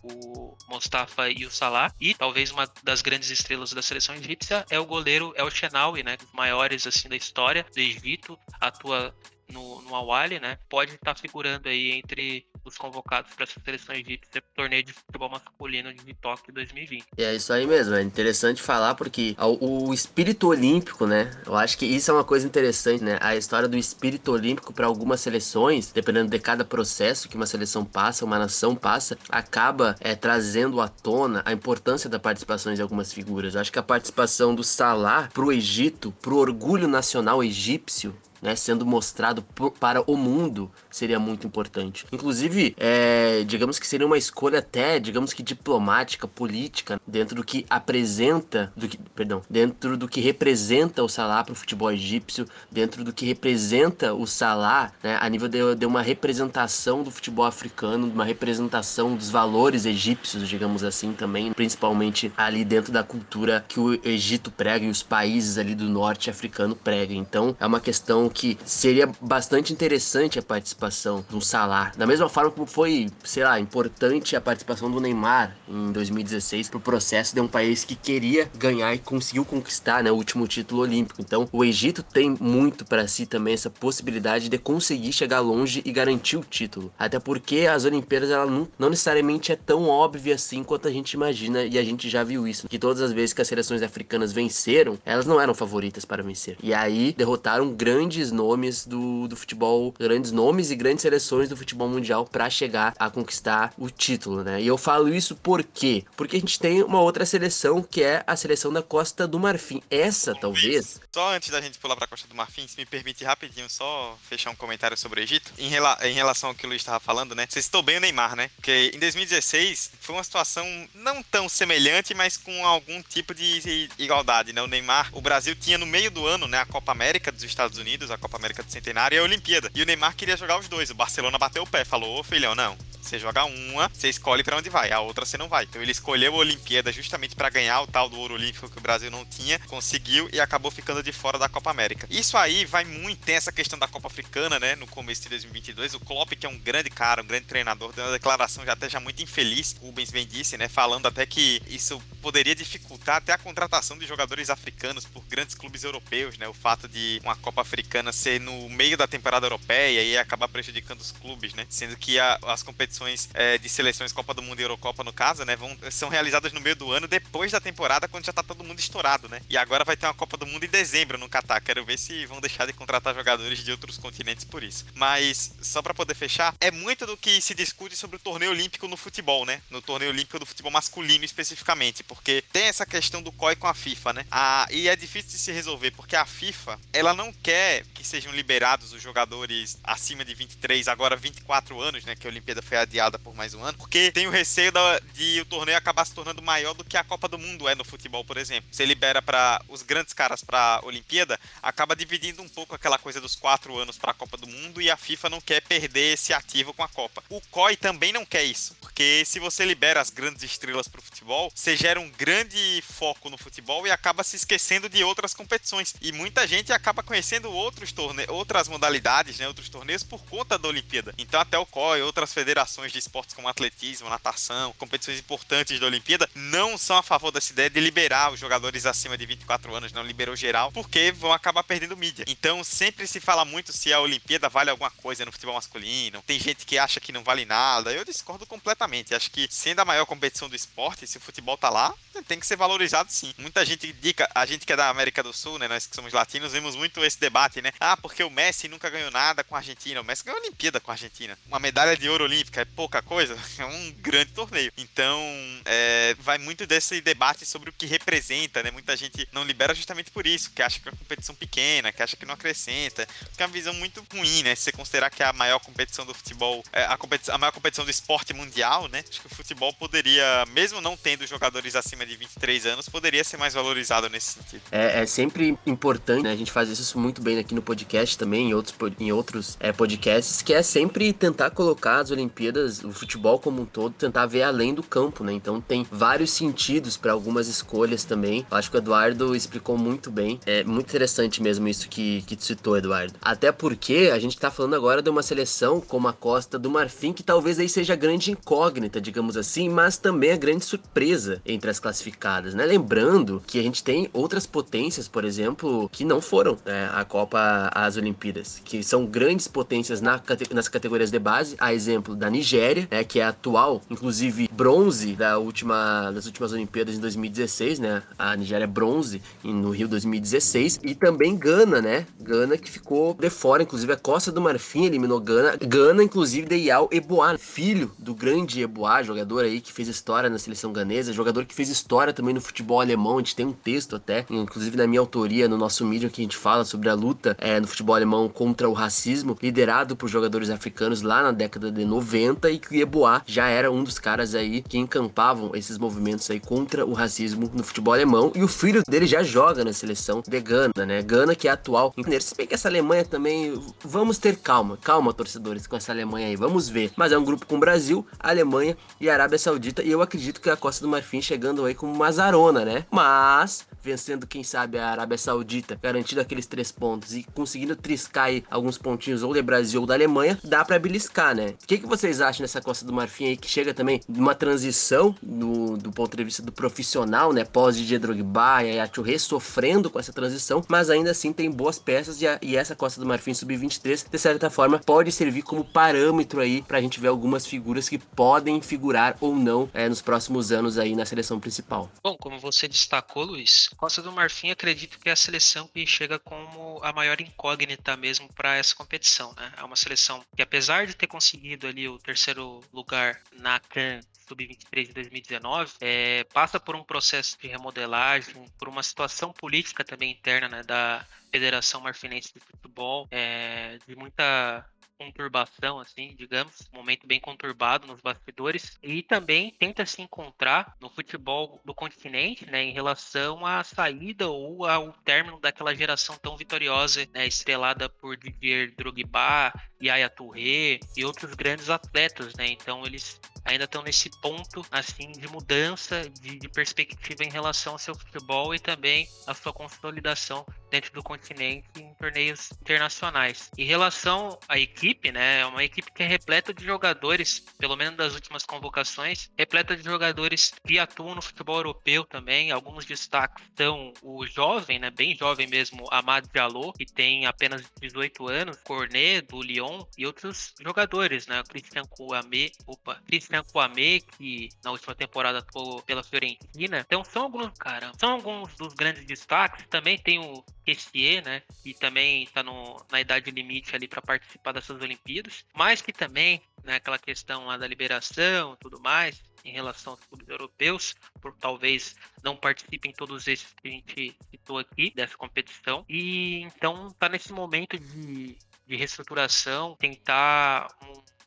o Mustafa e o Salah. E talvez uma das grandes estrelas da seleção egípcia é o goleiro El Shenawi, né? Maiores assim da história do Egito, atua no, no Awali, né? Pode estar figurando aí entre os convocados para essa seleção egípcia torneio de futebol masculino de Tóquio 2020. É isso aí mesmo, é interessante falar porque o, o espírito olímpico, né? Eu acho que isso é uma coisa interessante, né? A história do espírito olímpico para algumas seleções, dependendo de cada processo que uma seleção passa, uma nação passa, acaba é, trazendo à tona a importância da participação de algumas figuras. Eu acho que a participação do Salah pro Egito, pro orgulho nacional egípcio, né, sendo mostrado para o mundo seria muito importante. Inclusive, é, digamos que seria uma escolha até, digamos que diplomática, política, dentro do que apresenta, do que, perdão, dentro do que representa o Salah para o futebol egípcio, dentro do que representa o Salah, né, a nível de, de uma representação do futebol africano, uma representação dos valores egípcios, digamos assim, também, principalmente ali dentro da cultura que o Egito prega e os países ali do norte africano pregam. Então, é uma questão que seria bastante interessante a participação do Salah. Da mesma forma como foi, sei lá, importante a participação do Neymar em 2016 pro processo de um país que queria ganhar e conseguiu conquistar né, o último título olímpico. Então, o Egito tem muito para si também essa possibilidade de conseguir chegar longe e garantir o título. Até porque as Olimpíadas ela não, não necessariamente é tão óbvia assim quanto a gente imagina e a gente já viu isso. Que todas as vezes que as seleções africanas venceram, elas não eram favoritas para vencer. E aí derrotaram grandes grandes nomes do, do futebol, grandes nomes e grandes seleções do futebol mundial para chegar a conquistar o título, né? E eu falo isso por quê? Porque a gente tem uma outra seleção que é a seleção da Costa do Marfim. Essa, talvez. Só antes da gente pular para a Costa do Marfim, se me permite rapidinho só fechar um comentário sobre o Egito. Em, rela em relação ao que o Luiz estava falando, né? Você citou bem o Neymar, né? Porque em 2016 foi uma situação não tão semelhante, mas com algum tipo de igualdade, né? O Neymar, o Brasil tinha no meio do ano, né, a Copa América dos Estados Unidos, a Copa América do Centenário e a Olimpíada. E o Neymar queria jogar os dois. O Barcelona bateu o pé, falou: "Ô, filhão, não. Você joga uma, você escolhe para onde vai, a outra você não vai. Então ele escolheu a Olimpíada justamente para ganhar o tal do ouro olímpico que o Brasil não tinha, conseguiu e acabou ficando de fora da Copa América. Isso aí vai muito, tem essa questão da Copa Africana, né, no começo de 2022. O Klopp, que é um grande cara, um grande treinador, deu uma declaração já até já muito infeliz, o Rubens bem disse, né, falando até que isso poderia dificultar até a contratação de jogadores africanos por grandes clubes europeus, né, o fato de uma Copa Africana ser no meio da temporada europeia e acabar prejudicando os clubes, né, sendo que a, as competições é, de seleções Copa do Mundo e Eurocopa, no caso, né? Vão, são realizadas no meio do ano, depois da temporada, quando já tá todo mundo estourado, né? E agora vai ter uma Copa do Mundo em dezembro no Catar. Quero ver se vão deixar de contratar jogadores de outros continentes por isso. Mas, só para poder fechar, é muito do que se discute sobre o torneio olímpico no futebol, né? No torneio olímpico do futebol masculino especificamente, porque tem essa questão do COI com a FIFA, né? Ah, e é difícil de se resolver, porque a FIFA, ela não quer que sejam liberados os jogadores acima de 23, agora 24 anos, né? Que a Olimpíada foi adiada por mais um ano, porque tem o receio da, de o torneio acabar se tornando maior do que a Copa do Mundo é no futebol, por exemplo. Você libera para os grandes caras para a Olimpíada, acaba dividindo um pouco aquela coisa dos quatro anos para a Copa do Mundo e a FIFA não quer perder esse ativo com a Copa. O COI também não quer isso, porque se você libera as grandes estrelas para o futebol, você gera um grande foco no futebol e acaba se esquecendo de outras competições. E muita gente acaba conhecendo outros torneios, outras modalidades, né, outros torneios por conta da Olimpíada. Então até o COI, outras federações de esportes como atletismo, natação, competições importantes da Olimpíada, não são a favor dessa ideia de liberar os jogadores acima de 24 anos, não liberou geral, porque vão acabar perdendo mídia. Então sempre se fala muito se a Olimpíada vale alguma coisa no futebol masculino. Tem gente que acha que não vale nada. Eu discordo completamente. Acho que sendo a maior competição do esporte, se o futebol tá lá, tem que ser valorizado sim. Muita gente indica, a gente que é da América do Sul, né, nós que somos latinos, vemos muito esse debate, né? Ah, porque o Messi nunca ganhou nada com a Argentina. O Messi ganhou a Olimpíada com a Argentina. Uma medalha de ouro olímpica é pouca coisa, é um grande torneio. Então, é, vai muito desse debate sobre o que representa, né? Muita gente não libera justamente por isso, que acha que é uma competição pequena, que acha que não acrescenta, que é uma visão muito ruim, né? Se você considerar que é a maior competição do futebol, é a, competição, a maior competição do esporte mundial, né? Acho que o futebol poderia, mesmo não tendo jogadores acima de 23 anos, poderia ser mais valorizado nesse sentido. É, é sempre importante, né? A gente faz isso muito bem aqui no podcast também, em outros, em outros é, podcasts, que é sempre tentar colocar as Olimpíadas, o futebol como um todo, tentar ver além do campo, né? Então tem vários sentidos para algumas escolhas também. Acho que o Eduardo explicou muito bem. É muito interessante mesmo isso que, que tu citou, Eduardo. Até porque a gente tá falando agora de uma seleção como a Costa do Marfim, que talvez aí seja a grande incógnita, digamos assim, mas também a grande surpresa entre as classificadas, né? Lembrando que a gente tem outras potências, por exemplo, que não foram né, a Copa, as Olimpíadas, que são grandes potências na, nas categorias de base, a exemplo da Nigéria, né, que é atual, inclusive bronze da última, das últimas Olimpíadas em 2016, né? A Nigéria é bronze no Rio 2016 e também Gana, né? Gana que ficou de fora, inclusive a Costa do Marfim eliminou Gana. Gana, inclusive, de Yao Eboá, filho do grande Eboá, jogador aí que fez história na seleção ganesa, jogador que fez história também no futebol alemão. A gente tem um texto até, inclusive na minha autoria, no nosso mídia, que a gente fala sobre a luta é, no futebol alemão contra o racismo, liderado por jogadores africanos lá na década de 90 e que Eboá já era um dos caras aí que encampavam esses movimentos aí contra o racismo no futebol alemão. E o filho dele já joga na seleção de Gana, né? Gana que é atual. Se bem que essa Alemanha também. Vamos ter calma, calma, torcedores, com essa Alemanha aí. Vamos ver. Mas é um grupo com Brasil, Alemanha e Arábia Saudita. E eu acredito que a Costa do Marfim chegando aí como uma zarona, né? Mas vencendo, quem sabe, a Arábia Saudita, garantindo aqueles três pontos e conseguindo triscar alguns pontinhos ou de Brasil ou da Alemanha, dá para beliscar, né? O que, que vocês acham nessa Costa do Marfim aí que chega também numa transição do, do ponto de vista do profissional, né? Pós Didier Drogba e a Touré sofrendo com essa transição, mas ainda assim tem boas peças e, a, e essa Costa do Marfim sub-23, de certa forma, pode servir como parâmetro aí pra gente ver algumas figuras que podem figurar ou não é, nos próximos anos aí na seleção principal. Bom, como você destacou, Luiz, Costa do Marfim acredito que é a seleção que chega como a maior incógnita mesmo para essa competição, né? É uma seleção que apesar de ter conseguido ali o terceiro lugar na CAN Sub-23 de 2019, é, passa por um processo de remodelagem, por uma situação política também interna né, da Federação Marfinense de Futebol, é, de muita conturbação, assim, digamos, um momento bem conturbado nos bastidores, e também tenta se encontrar no futebol do continente, né, em relação à saída ou ao término daquela geração tão vitoriosa, né, estrelada por Didier Drogba, Yaya Touré e outros grandes atletas, né, então eles ainda estão nesse ponto assim de mudança de, de, perspectiva em relação ao seu futebol e também a sua consolidação dentro do continente em torneios internacionais. Em relação à equipe, né, é uma equipe que é repleta de jogadores, pelo menos das últimas convocações, repleta de jogadores que atuam no futebol europeu também. Alguns destaques são o jovem, né, bem jovem mesmo, Amad Diallo, que tem apenas 18 anos, Cornet do Lyon e outros jogadores, né, Christian Kouamé, opa, Christian Kwame, que na última temporada atuou pela Fiorentina. Então são alguns, cara, são alguns dos grandes destaques. Também tem o Kessier, né, que também está na idade limite ali para participar dessas Olimpíadas, mas que também, né, aquela questão lá da liberação, tudo mais, em relação aos clubes europeus, por talvez não participem todos esses que a gente citou aqui dessa competição. E então tá nesse momento de, de reestruturação, tentar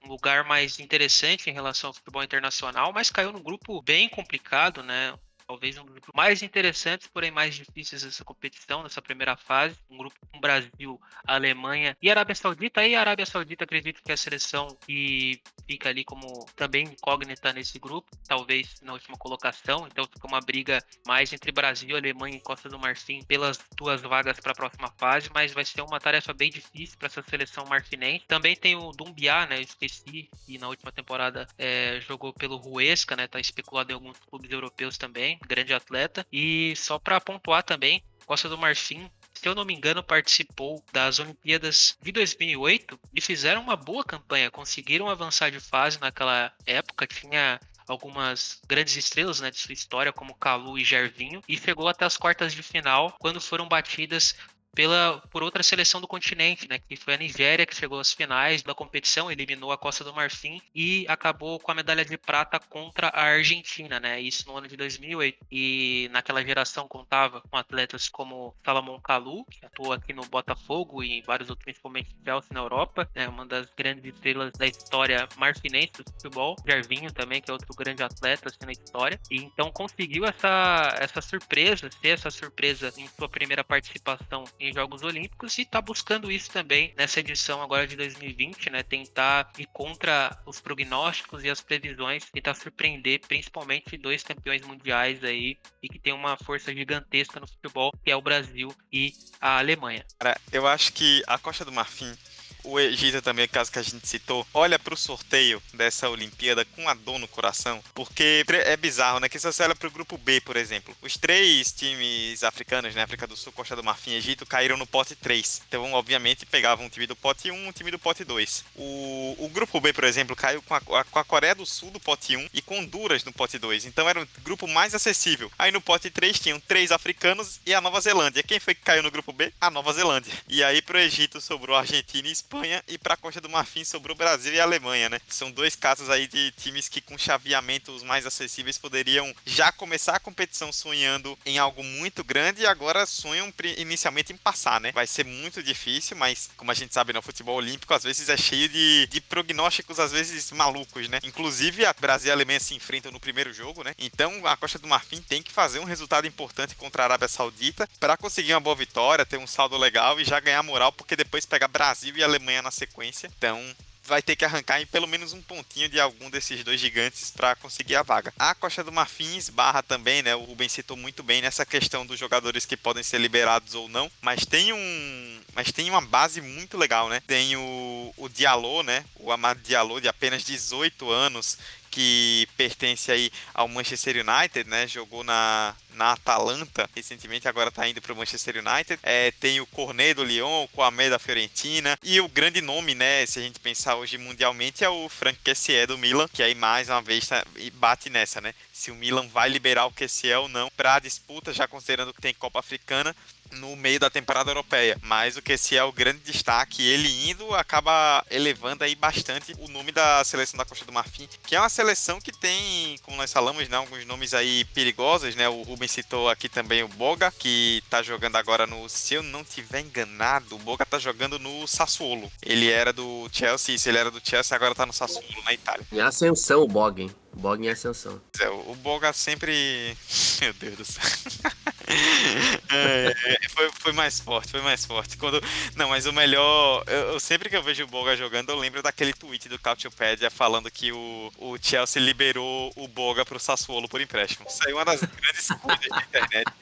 um lugar mais interessante em relação ao futebol internacional, mas caiu num grupo bem complicado, né? Talvez um dos grupos mais interessantes, porém mais difíceis dessa competição, nessa primeira fase. Um grupo com Brasil, Alemanha e Arábia Saudita. E a Arábia Saudita, acredito que é a seleção que fica ali como também incógnita nesse grupo, talvez na última colocação. Então fica uma briga mais entre Brasil, Alemanha e Costa do Marfim pelas duas vagas para a próxima fase, mas vai ser uma tarefa bem difícil para essa seleção marfinense. Também tem o Dumbiá, né? Eu esqueci, e na última temporada é, jogou pelo Ruesca, né? Tá especulado em alguns clubes europeus também grande atleta. E só para pontuar também, Costa do Marfim se eu não me engano, participou das Olimpíadas de 2008 e fizeram uma boa campanha, conseguiram avançar de fase naquela época, tinha algumas grandes estrelas né, de sua história, como Calu e Gervinho, e chegou até as quartas de final, quando foram batidas pela, por outra seleção do continente, né, que foi a Nigéria, que chegou às finais da competição, eliminou a Costa do Marfim e acabou com a medalha de prata contra a Argentina, né, isso no ano de 2008. E naquela geração contava com atletas como Salomão Kalou, que atuou aqui no Botafogo e em vários outros, principalmente Chelsea na Europa, né, uma das grandes estrelas da história marfinense do futebol. Jarvinho também, que é outro grande atleta assim, na história. E então conseguiu essa, essa surpresa, ser essa surpresa em sua primeira participação em Jogos Olímpicos e está buscando isso também nessa edição agora de 2020, né? Tentar ir contra os prognósticos e as previsões, tentar surpreender principalmente dois campeões mundiais aí e que tem uma força gigantesca no futebol, que é o Brasil e a Alemanha. Cara, eu acho que a Costa do Marfim o Egito também, caso que a gente citou, olha para o sorteio dessa Olimpíada com a dor no coração, porque é bizarro, né? Que se você olha para o grupo B, por exemplo, os três times africanos, né? África do Sul, Costa do Marfim e Egito, caíram no pote 3. Então, obviamente, pegavam um time do pote 1 um time do pote 2. O, o grupo B, por exemplo, caiu com a, com a Coreia do Sul do pote 1 e com Honduras no pote 2. Então, era um grupo mais acessível. Aí no pote 3 tinham três africanos e a Nova Zelândia. Quem foi que caiu no grupo B? A Nova Zelândia. E aí, pro Egito sobrou Argentina e Espanha Espanha e para a Costa do Marfim sobrou Brasil e Alemanha, né? São dois casos aí de times que com chaveamentos mais acessíveis poderiam já começar a competição sonhando em algo muito grande e agora sonham inicialmente em passar, né? Vai ser muito difícil, mas como a gente sabe no futebol olímpico, às vezes é cheio de, de prognósticos, às vezes malucos, né? Inclusive a Brasil e a Alemanha se enfrentam no primeiro jogo, né? Então a Costa do Marfim tem que fazer um resultado importante contra a Arábia Saudita para conseguir uma boa vitória, ter um saldo legal e já ganhar moral, porque depois pegar Brasil e Alemanha Alemanha na sequência. Então, vai ter que arrancar em pelo menos um pontinho de algum desses dois gigantes para conseguir a vaga. A Costa do Marfim esbarra também, né? O Rubem citou muito bem nessa questão dos jogadores que podem ser liberados ou não, mas tem um, mas tem uma base muito legal, né? Tem o, o Diallo, né? O Amado Diallo de apenas 18 anos que pertence aí ao Manchester United, né? Jogou na, na Atalanta recentemente, agora tá indo pro Manchester United. É, tem o Cornet do Lyon, o Kwame da Fiorentina e o grande nome, né, se a gente pensar hoje mundialmente, é o Frank Kessié do Milan, que aí mais uma vez tá, bate nessa, né? Se o Milan vai liberar o Kessié ou não para a disputa, já considerando que tem Copa Africana, no meio da temporada europeia. Mas o esse é o grande destaque, ele indo acaba elevando aí bastante o nome da seleção da Costa do Marfim, que é uma seleção que tem, como nós falamos, né, alguns nomes aí perigosos, né? O Rubens citou aqui também o Boga, que tá jogando agora no, se eu não tiver enganado, o Boga tá jogando no Sassuolo. Ele era do Chelsea, se ele era do Chelsea, agora tá no Sassuolo na Itália. Em ascensão o Boga, hein? Bog em ascensão. É, o Boga sempre. Meu Deus do céu. é, foi, foi, mais forte, foi mais forte. Quando... Não, mas o melhor. Eu, sempre que eu vejo o Boga jogando, eu lembro daquele tweet do Cautiopedia falando que o, o Chelsea liberou o Boga pro Sassuolo por empréstimo. Isso aí é uma das grandes coisas da internet.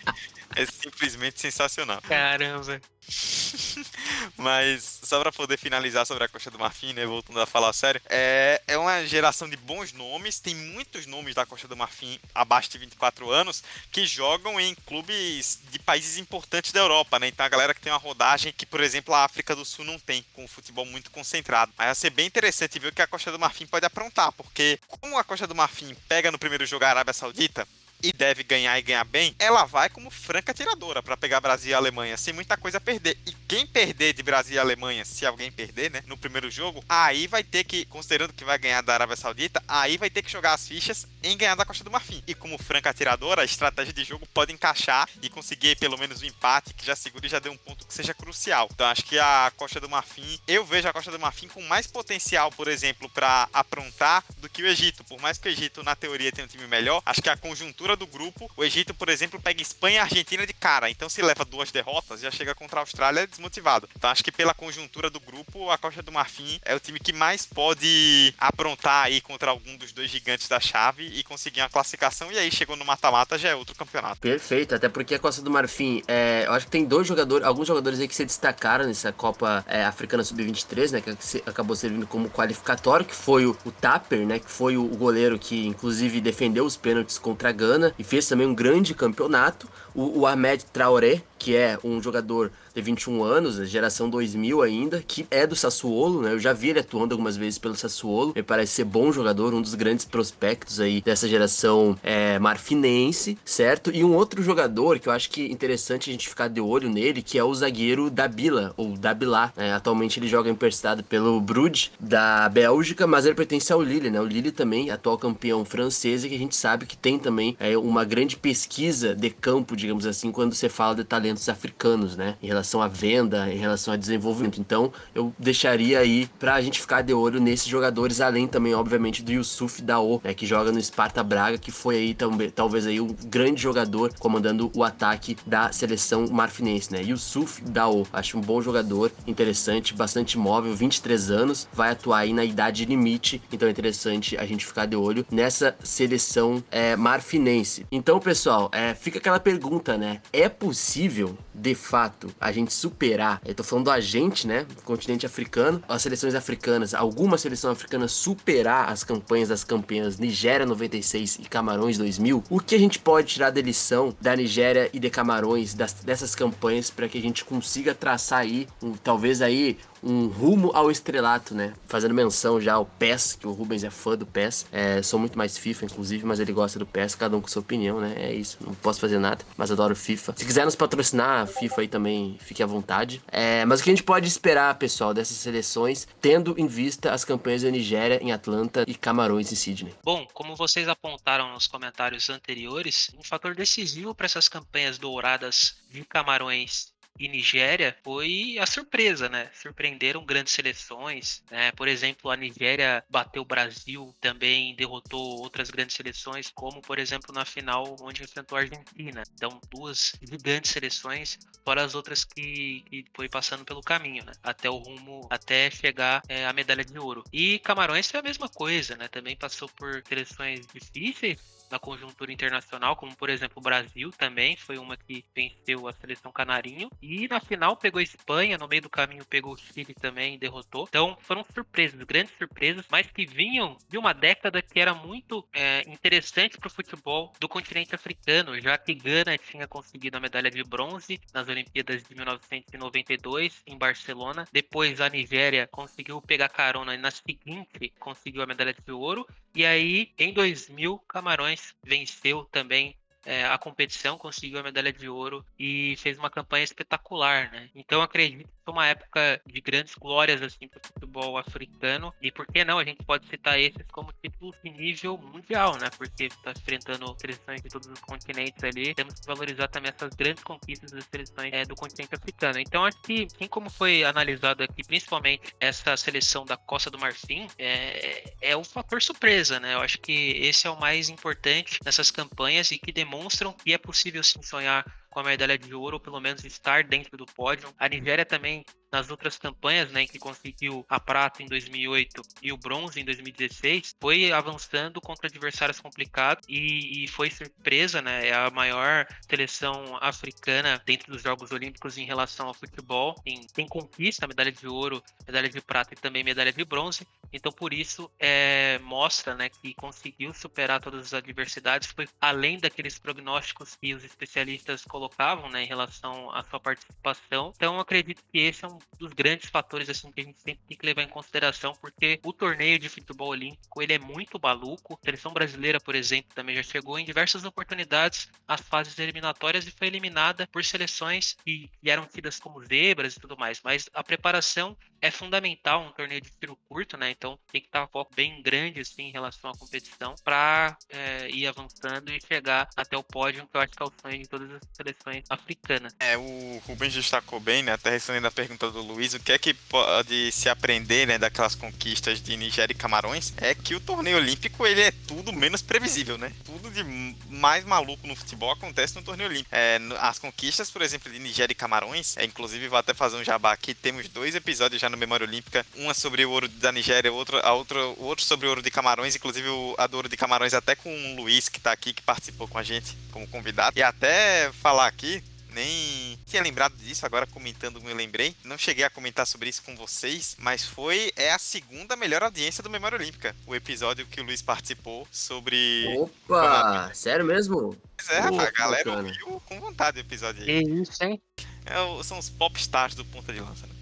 É simplesmente sensacional. Caramba. Mas só para poder finalizar sobre a Costa do Marfim, né, voltando a falar sério, é, é uma geração de bons nomes, tem muitos nomes da Costa do Marfim abaixo de 24 anos que jogam em clubes de países importantes da Europa, né? Então a galera que tem uma rodagem que, por exemplo, a África do Sul não tem, com o futebol muito concentrado. Aí vai ser bem interessante ver o que a Costa do Marfim pode aprontar, porque como a Costa do Marfim pega no primeiro jogo a Arábia Saudita, e deve ganhar e ganhar bem, ela vai como franca tiradora para pegar Brasil e Alemanha, sem muita coisa a perder. E quem perder de Brasil e Alemanha, se alguém perder, né, no primeiro jogo, aí vai ter que, considerando que vai ganhar da Arábia Saudita, aí vai ter que jogar as fichas em ganhar da Costa do Marfim. E como franca atiradora, a estratégia de jogo pode encaixar e conseguir pelo menos um empate que já segura e já dê um ponto que seja crucial. Então acho que a Costa do Marfim, eu vejo a Costa do Marfim com mais potencial, por exemplo, para aprontar do que o Egito. Por mais que o Egito na teoria tenha um time melhor, acho que a conjuntura do grupo, o Egito, por exemplo, pega Espanha e Argentina de cara. Então, se leva duas derrotas, já chega contra a Austrália desmotivado. Então, acho que pela conjuntura do grupo, a Costa do Marfim é o time que mais pode aprontar aí contra algum dos dois gigantes da chave e conseguir uma classificação. E aí, chegou no mata-mata, já é outro campeonato. Perfeito, até porque a Costa do Marfim, é, eu acho que tem dois jogadores, alguns jogadores aí que se destacaram nessa Copa é, Africana Sub-23, né, que acabou servindo como qualificatório, que foi o, o Tapper, né, que foi o, o goleiro que, inclusive, defendeu os pênaltis contra a Gana e fez também um grande campeonato. O, o Ahmed Traoré, que é um jogador de 21 anos, geração 2000 ainda, que é do Sassuolo, né? Eu já vi ele atuando algumas vezes pelo Sassuolo. Ele parece ser bom jogador, um dos grandes prospectos aí dessa geração é, marfinense, certo? E um outro jogador que eu acho que é interessante a gente ficar de olho nele, que é o zagueiro Dabila, ou Dabilá. Né? Atualmente ele joga emprestado pelo Bruges da Bélgica, mas ele pertence ao Lille, né? O Lille também, atual campeão francês, e que a gente sabe que tem também é, uma grande pesquisa de campo, digamos assim, quando você fala de talento talentos africanos, né? Em relação à venda, em relação a desenvolvimento. Então, eu deixaria aí pra gente ficar de olho nesses jogadores, além também, obviamente, do Yusuf Dao, né? Que joga no Sparta Braga, que foi aí também, talvez aí um grande jogador comandando o ataque da seleção marfinense, né? Yusuf Dao, acho um bom jogador, interessante, bastante móvel, 23 anos, vai atuar aí na idade limite, então é interessante a gente ficar de olho nessa seleção é, marfinense. Então, pessoal, é, fica aquela pergunta, né? É possível possível, de fato, a gente superar, eu tô falando a gente, né, continente africano, as seleções africanas, alguma seleção africana superar as campanhas das campeãs Nigéria 96 e Camarões 2000, o que a gente pode tirar da lição da Nigéria e de Camarões, das, dessas campanhas, para que a gente consiga traçar aí, um, talvez aí, um rumo ao estrelato, né? Fazendo menção já ao PES, que o Rubens é fã do PES. É, sou muito mais FIFA, inclusive, mas ele gosta do PES, cada um com sua opinião, né? É isso, não posso fazer nada, mas adoro FIFA. Se quiser nos patrocinar, FIFA aí também, fique à vontade. É, mas o que a gente pode esperar, pessoal, dessas seleções, tendo em vista as campanhas da Nigéria em Atlanta e Camarões em Sydney? Bom, como vocês apontaram nos comentários anteriores, um fator decisivo para essas campanhas douradas de Camarões e Nigéria foi a surpresa, né? Surpreenderam grandes seleções, né? Por exemplo, a Nigéria bateu o Brasil, também derrotou outras grandes seleções, como por exemplo na final onde enfrentou a Argentina. Então, duas gigantes seleções, fora as outras que, que foi passando pelo caminho, né? Até o rumo, até chegar é, a medalha de ouro. E Camarões foi a mesma coisa, né? Também passou por seleções difíceis, na conjuntura internacional, como por exemplo o Brasil também foi uma que venceu a seleção canarinho, E na final pegou a Espanha, no meio do caminho pegou o Chile também, derrotou. Então foram surpresas, grandes surpresas, mas que vinham de uma década que era muito é, interessante para o futebol do continente africano, já que Gana tinha conseguido a medalha de bronze nas Olimpíadas de 1992 em Barcelona. Depois a Nigéria conseguiu pegar carona e na seguinte conseguiu a medalha de ouro. E aí, em 2000, Camarões venceu também é, a competição, conseguiu a medalha de ouro e fez uma campanha espetacular, né? Então acredito que foi uma época de grandes glórias assim para o futebol africano e por que não a gente pode citar esses como títulos de nível mundial, né? Porque está enfrentando seleções de todos os continentes ali, temos que valorizar também essas grandes conquistas das seleções é, do continente africano. Então acho que assim como foi analisado aqui, principalmente essa seleção da Costa do Marfim, é, é o fator surpresa, né? Eu acho que esse é o mais importante nessas campanhas e que demonstra demonstram que é possível sim sonhar com a medalha de ouro, ou pelo menos estar dentro do pódio. A Nigéria também nas outras campanhas, né, que conseguiu a prata em 2008 e o bronze em 2016, foi avançando contra adversários complicados e, e, foi surpresa, né, é a maior seleção africana dentro dos Jogos Olímpicos em relação ao futebol, tem conquista medalha de ouro, medalha de prata e também medalha de bronze, então por isso é, mostra, né, que conseguiu superar todas as adversidades, foi além daqueles prognósticos que os especialistas colocavam, né, em relação à sua participação, então acredito que esse é um dos grandes fatores assim que a gente sempre tem que levar em consideração, porque o torneio de futebol olímpico ele é muito maluco. A seleção brasileira, por exemplo, também já chegou em diversas oportunidades às fases eliminatórias e foi eliminada por seleções que, eram tidas como zebras e tudo mais. Mas a preparação é fundamental um torneio de tiro curto, né? Então tem que estar um foco bem grande assim em relação à competição para é, ir avançando e chegar até o pódio, que eu acho que é o sonho de todas as seleções africanas. É, o Rubens destacou bem, né? Até respondendo a pergunta do Luiz, o que é que pode se aprender, né, daquelas conquistas de Nigéria e Camarões é que o torneio olímpico ele é tudo menos previsível, né? Tudo de mais maluco no futebol acontece no torneio olímpico. É, as conquistas, por exemplo, de Nigéria e Camarões, é, inclusive vou até fazer um jabá aqui, temos dois episódios já no Memória Olímpica, uma sobre o ouro da Nigéria, outro, a outra, o outro sobre o ouro de Camarões, inclusive o, a do ouro de Camarões até com o Luiz, que tá aqui, que participou com a gente como convidado. E até falar aqui, nem tinha lembrado disso, agora comentando me lembrei. Não cheguei a comentar sobre isso com vocês, mas foi é a segunda melhor audiência do Memória Olímpica, o episódio que o Luiz participou sobre Opa, sério mesmo? Pois é, rapaz, a galera ouviu com vontade o episódio aí. Que isso, hein? É, são os popstars do Ponta de Lança, né?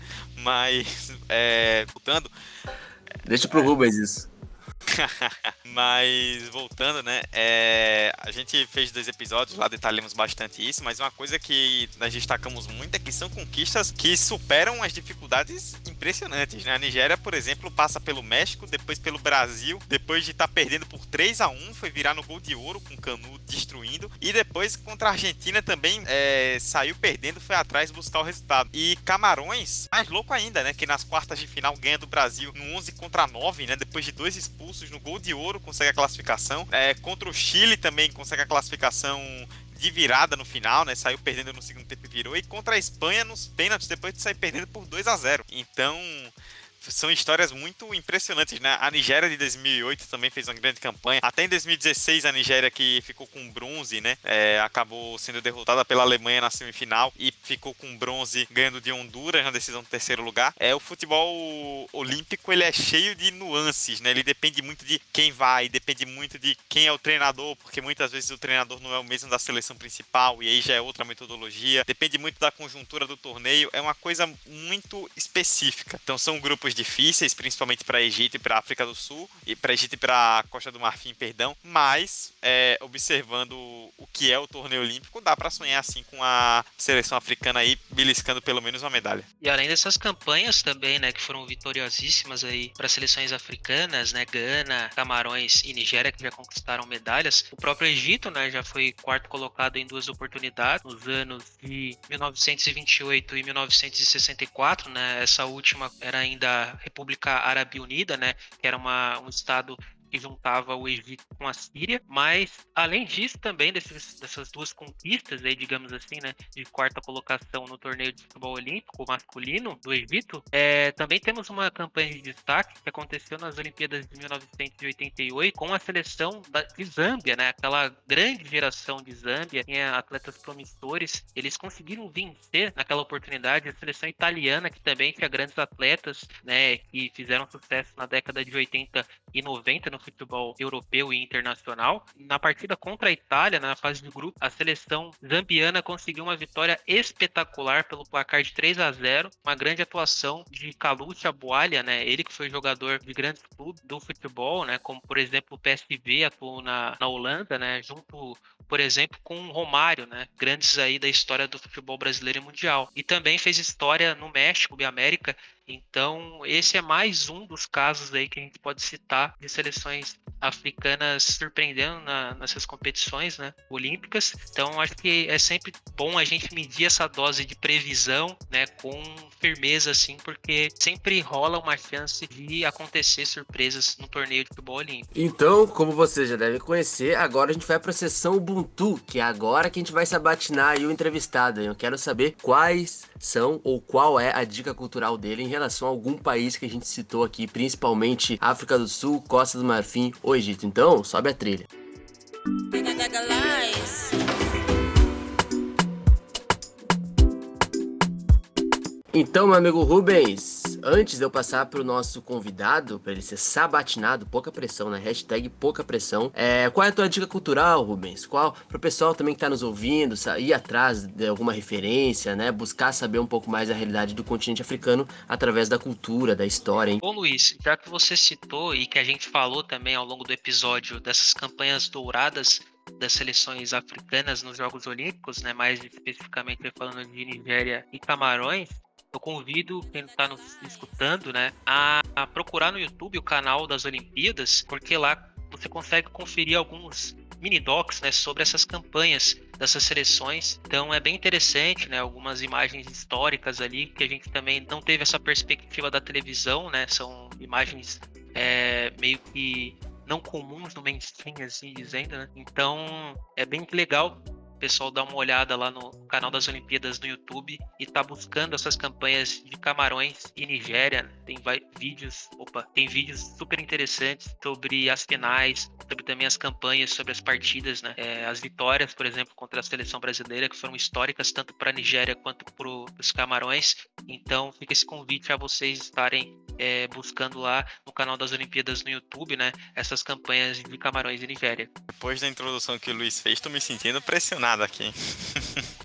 Mas, é, voltando. Deixa pro Rubens isso. mas voltando, né? É, a gente fez dois episódios, lá detalhamos bastante isso, mas uma coisa que nós destacamos muito é que são conquistas que superam as dificuldades impressionantes, né? A Nigéria, por exemplo, passa pelo México, depois pelo Brasil, depois de estar tá perdendo por 3 a 1 foi virar no gol de ouro com o Canu destruindo, e depois contra a Argentina também é, saiu perdendo, foi atrás buscar o resultado. E Camarões, mais louco ainda, né? Que nas quartas de final ganha do Brasil no 11 contra 9, né? Depois de dois expulsos no gol de ouro, consegue a classificação. É, contra o Chile também consegue a classificação de virada no final, né? Saiu perdendo no segundo tempo e virou. E contra a Espanha nos pênaltis, depois de sair perdendo por 2 a 0 Então, são histórias muito impressionantes, né? A Nigéria de 2008 também fez uma grande campanha. Até em 2016, a Nigéria que ficou com bronze, né? É, acabou sendo derrotada pela Alemanha na semifinal e ficou com bronze ganhando de Honduras na decisão do terceiro lugar. É, o futebol olímpico, ele é cheio de nuances, né? Ele depende muito de quem vai, depende muito de quem é o treinador, porque muitas vezes o treinador não é o mesmo da seleção principal e aí já é outra metodologia. Depende muito da conjuntura do torneio. É uma coisa muito específica. Então são grupos difíceis, principalmente para Egito e para África do Sul, e para Egito e para Costa do Marfim, perdão, mas é, observando o que é o torneio olímpico, dá para sonhar assim com a seleção africana aí beliscando pelo menos uma medalha. E além dessas campanhas também, né, que foram vitoriosíssimas aí para seleções africanas, né, Gana, Camarões e Nigéria que já conquistaram medalhas, o próprio Egito, né, já foi quarto colocado em duas oportunidades nos anos de 1928 e 1964, né? Essa última era ainda República Árabe Unida, né, que era uma, um estado que juntava o Egito com a Síria, mas além disso também desses, dessas duas conquistas aí, digamos assim, né, de quarta colocação no torneio de futebol olímpico masculino do Egito, é, também temos uma campanha de destaque que aconteceu nas Olimpíadas de 1988 com a seleção da, de Zâmbia, né, aquela grande geração de Zâmbia, tinha atletas promissores, eles conseguiram vencer naquela oportunidade a seleção italiana que também tinha grandes atletas, né, que fizeram sucesso na década de 80 e 90 no futebol europeu e internacional. Na partida contra a Itália, na fase de grupo, a seleção zambiana conseguiu uma vitória espetacular pelo placar de 3 a 0, uma grande atuação de Kalucha Boalha, né? Ele que foi jogador de grandes clubes do futebol, né? Como por exemplo o PSV atuou na, na Holanda, né? Junto, por exemplo, com o Romário, né? Grandes aí da história do futebol brasileiro e mundial. E também fez história no México e América então, esse é mais um dos casos aí que a gente pode citar de seleções africanas surpreendendo na, nessas competições né, olímpicas. Então, acho que é sempre bom a gente medir essa dose de previsão né, com firmeza, assim, porque sempre rola uma chance de acontecer surpresas no torneio de futebol olímpico. Então, como vocês já devem conhecer, agora a gente vai para a sessão Ubuntu, que é agora que a gente vai sabatinar aí o entrevistado. Eu quero saber quais são ou qual é a dica cultural dele em relação a algum país que a gente citou aqui, principalmente África do Sul, Costa do Marfim ou Egito. Então, sobe a trilha. Então, meu amigo Rubens, antes de eu passar para o nosso convidado, para ele ser sabatinado, pouca pressão, né? Hashtag pouca pressão. É, qual é a tua dica cultural, Rubens? Qual, para o pessoal também que está nos ouvindo, ir atrás de alguma referência, né? Buscar saber um pouco mais da realidade do continente africano através da cultura, da história. Hein? Bom, Luiz, já que você citou e que a gente falou também ao longo do episódio dessas campanhas douradas das seleções africanas nos Jogos Olímpicos, né, mais especificamente falando de Nigéria e Camarões, eu convido quem está nos escutando, né, a, a, procurar no YouTube o canal das Olimpíadas, porque lá você consegue conferir alguns mini docs, né, sobre essas campanhas dessas seleções. Então é bem interessante, né, algumas imagens históricas ali que a gente também não teve essa perspectiva da televisão, né, são imagens é, meio que não comuns no mainstream, assim dizendo, né? Então é bem legal pessoal dá uma olhada lá no canal das Olimpíadas no YouTube e tá buscando essas campanhas de Camarões e Nigéria. Tem vídeos, opa, tem vídeos super interessantes sobre as finais, sobre também as campanhas, sobre as partidas, né? É, as vitórias, por exemplo, contra a seleção brasileira, que foram históricas tanto para a Nigéria quanto para os Camarões. Então fica esse convite a vocês estarem é, buscando lá no canal das Olimpíadas no YouTube, né? Essas campanhas de Camarões e Nigéria. Depois da introdução que o Luiz fez, tô me sentindo pressionado nada aqui.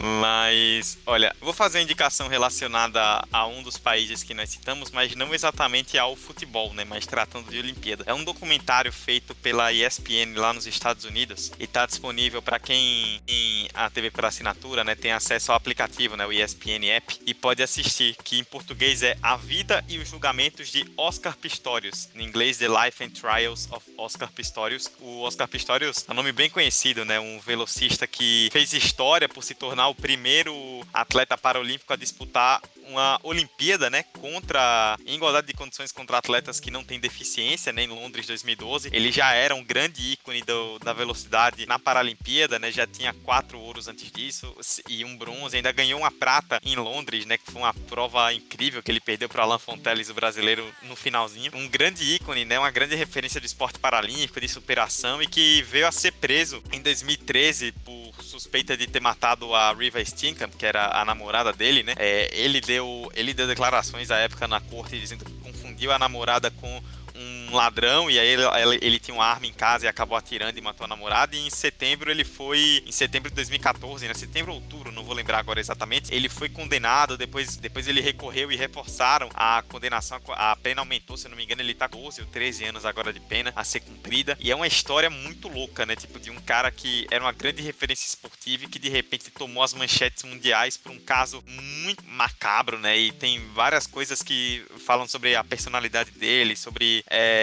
Mas, olha, vou fazer uma indicação relacionada a um dos países que nós citamos, mas não exatamente ao futebol, né? Mas tratando de Olimpíada. É um documentário feito pela ESPN lá nos Estados Unidos e está disponível para quem tem a TV por assinatura, né? Tem acesso ao aplicativo, né? O ESPN App e pode assistir, que em português é A Vida e os Julgamentos de Oscar Pistorius. Em inglês, The Life and Trials of Oscar Pistorius. O Oscar Pistorius é um nome bem conhecido, né? Um velocista que fez história por se tornar o primeiro atleta paralímpico a disputar uma Olimpíada, né, contra em igualdade de condições contra atletas que não têm deficiência, né, em Londres 2012. Ele já era um grande ícone do, da velocidade na Paralimpíada, né, já tinha quatro ouros antes disso e um bronze, ainda ganhou uma prata em Londres, né, que foi uma prova incrível que ele perdeu para Alan Fonteles, o brasileiro, no finalzinho. Um grande ícone, né, uma grande referência do esporte paralímpico, de superação e que veio a ser preso em 2013 por suspeita de ter matado a Riva Stinkham, que era a namorada dele, né? É, ele deu ele deu declarações à época na corte dizendo que confundiu a namorada com um ladrão e aí ele, ele, tinha uma arma em casa e acabou atirando e matou a namorada. E em setembro ele foi. Em setembro de 2014, né? Setembro ou outubro, não vou lembrar agora exatamente. Ele foi condenado, depois, depois ele recorreu e reforçaram a condenação. A pena aumentou, se não me engano, ele tá 12 ou 13 anos agora de pena a ser cumprida. E é uma história muito louca, né? Tipo, de um cara que era uma grande referência esportiva e que de repente tomou as manchetes mundiais por um caso muito macabro, né? E tem várias coisas que falam sobre a personalidade dele, sobre é,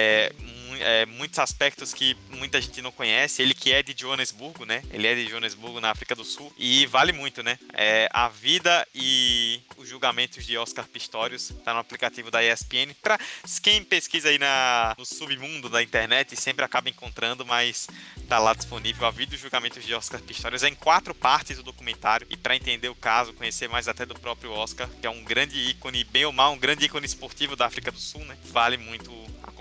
é, muitos aspectos que muita gente não conhece. Ele que é de Joanesburgo, né? Ele é de Joanesburgo, na África do Sul. E vale muito, né? É, a vida e os julgamentos de Oscar Pistorius tá no aplicativo da ESPN. Pra quem pesquisa aí na, no submundo da internet sempre acaba encontrando, mas tá lá disponível a vida e os julgamentos de Oscar Pistorius. É em quatro partes o documentário. E para entender o caso, conhecer mais até do próprio Oscar, que é um grande ícone, bem ou mal, um grande ícone esportivo da África do Sul, né? Vale muito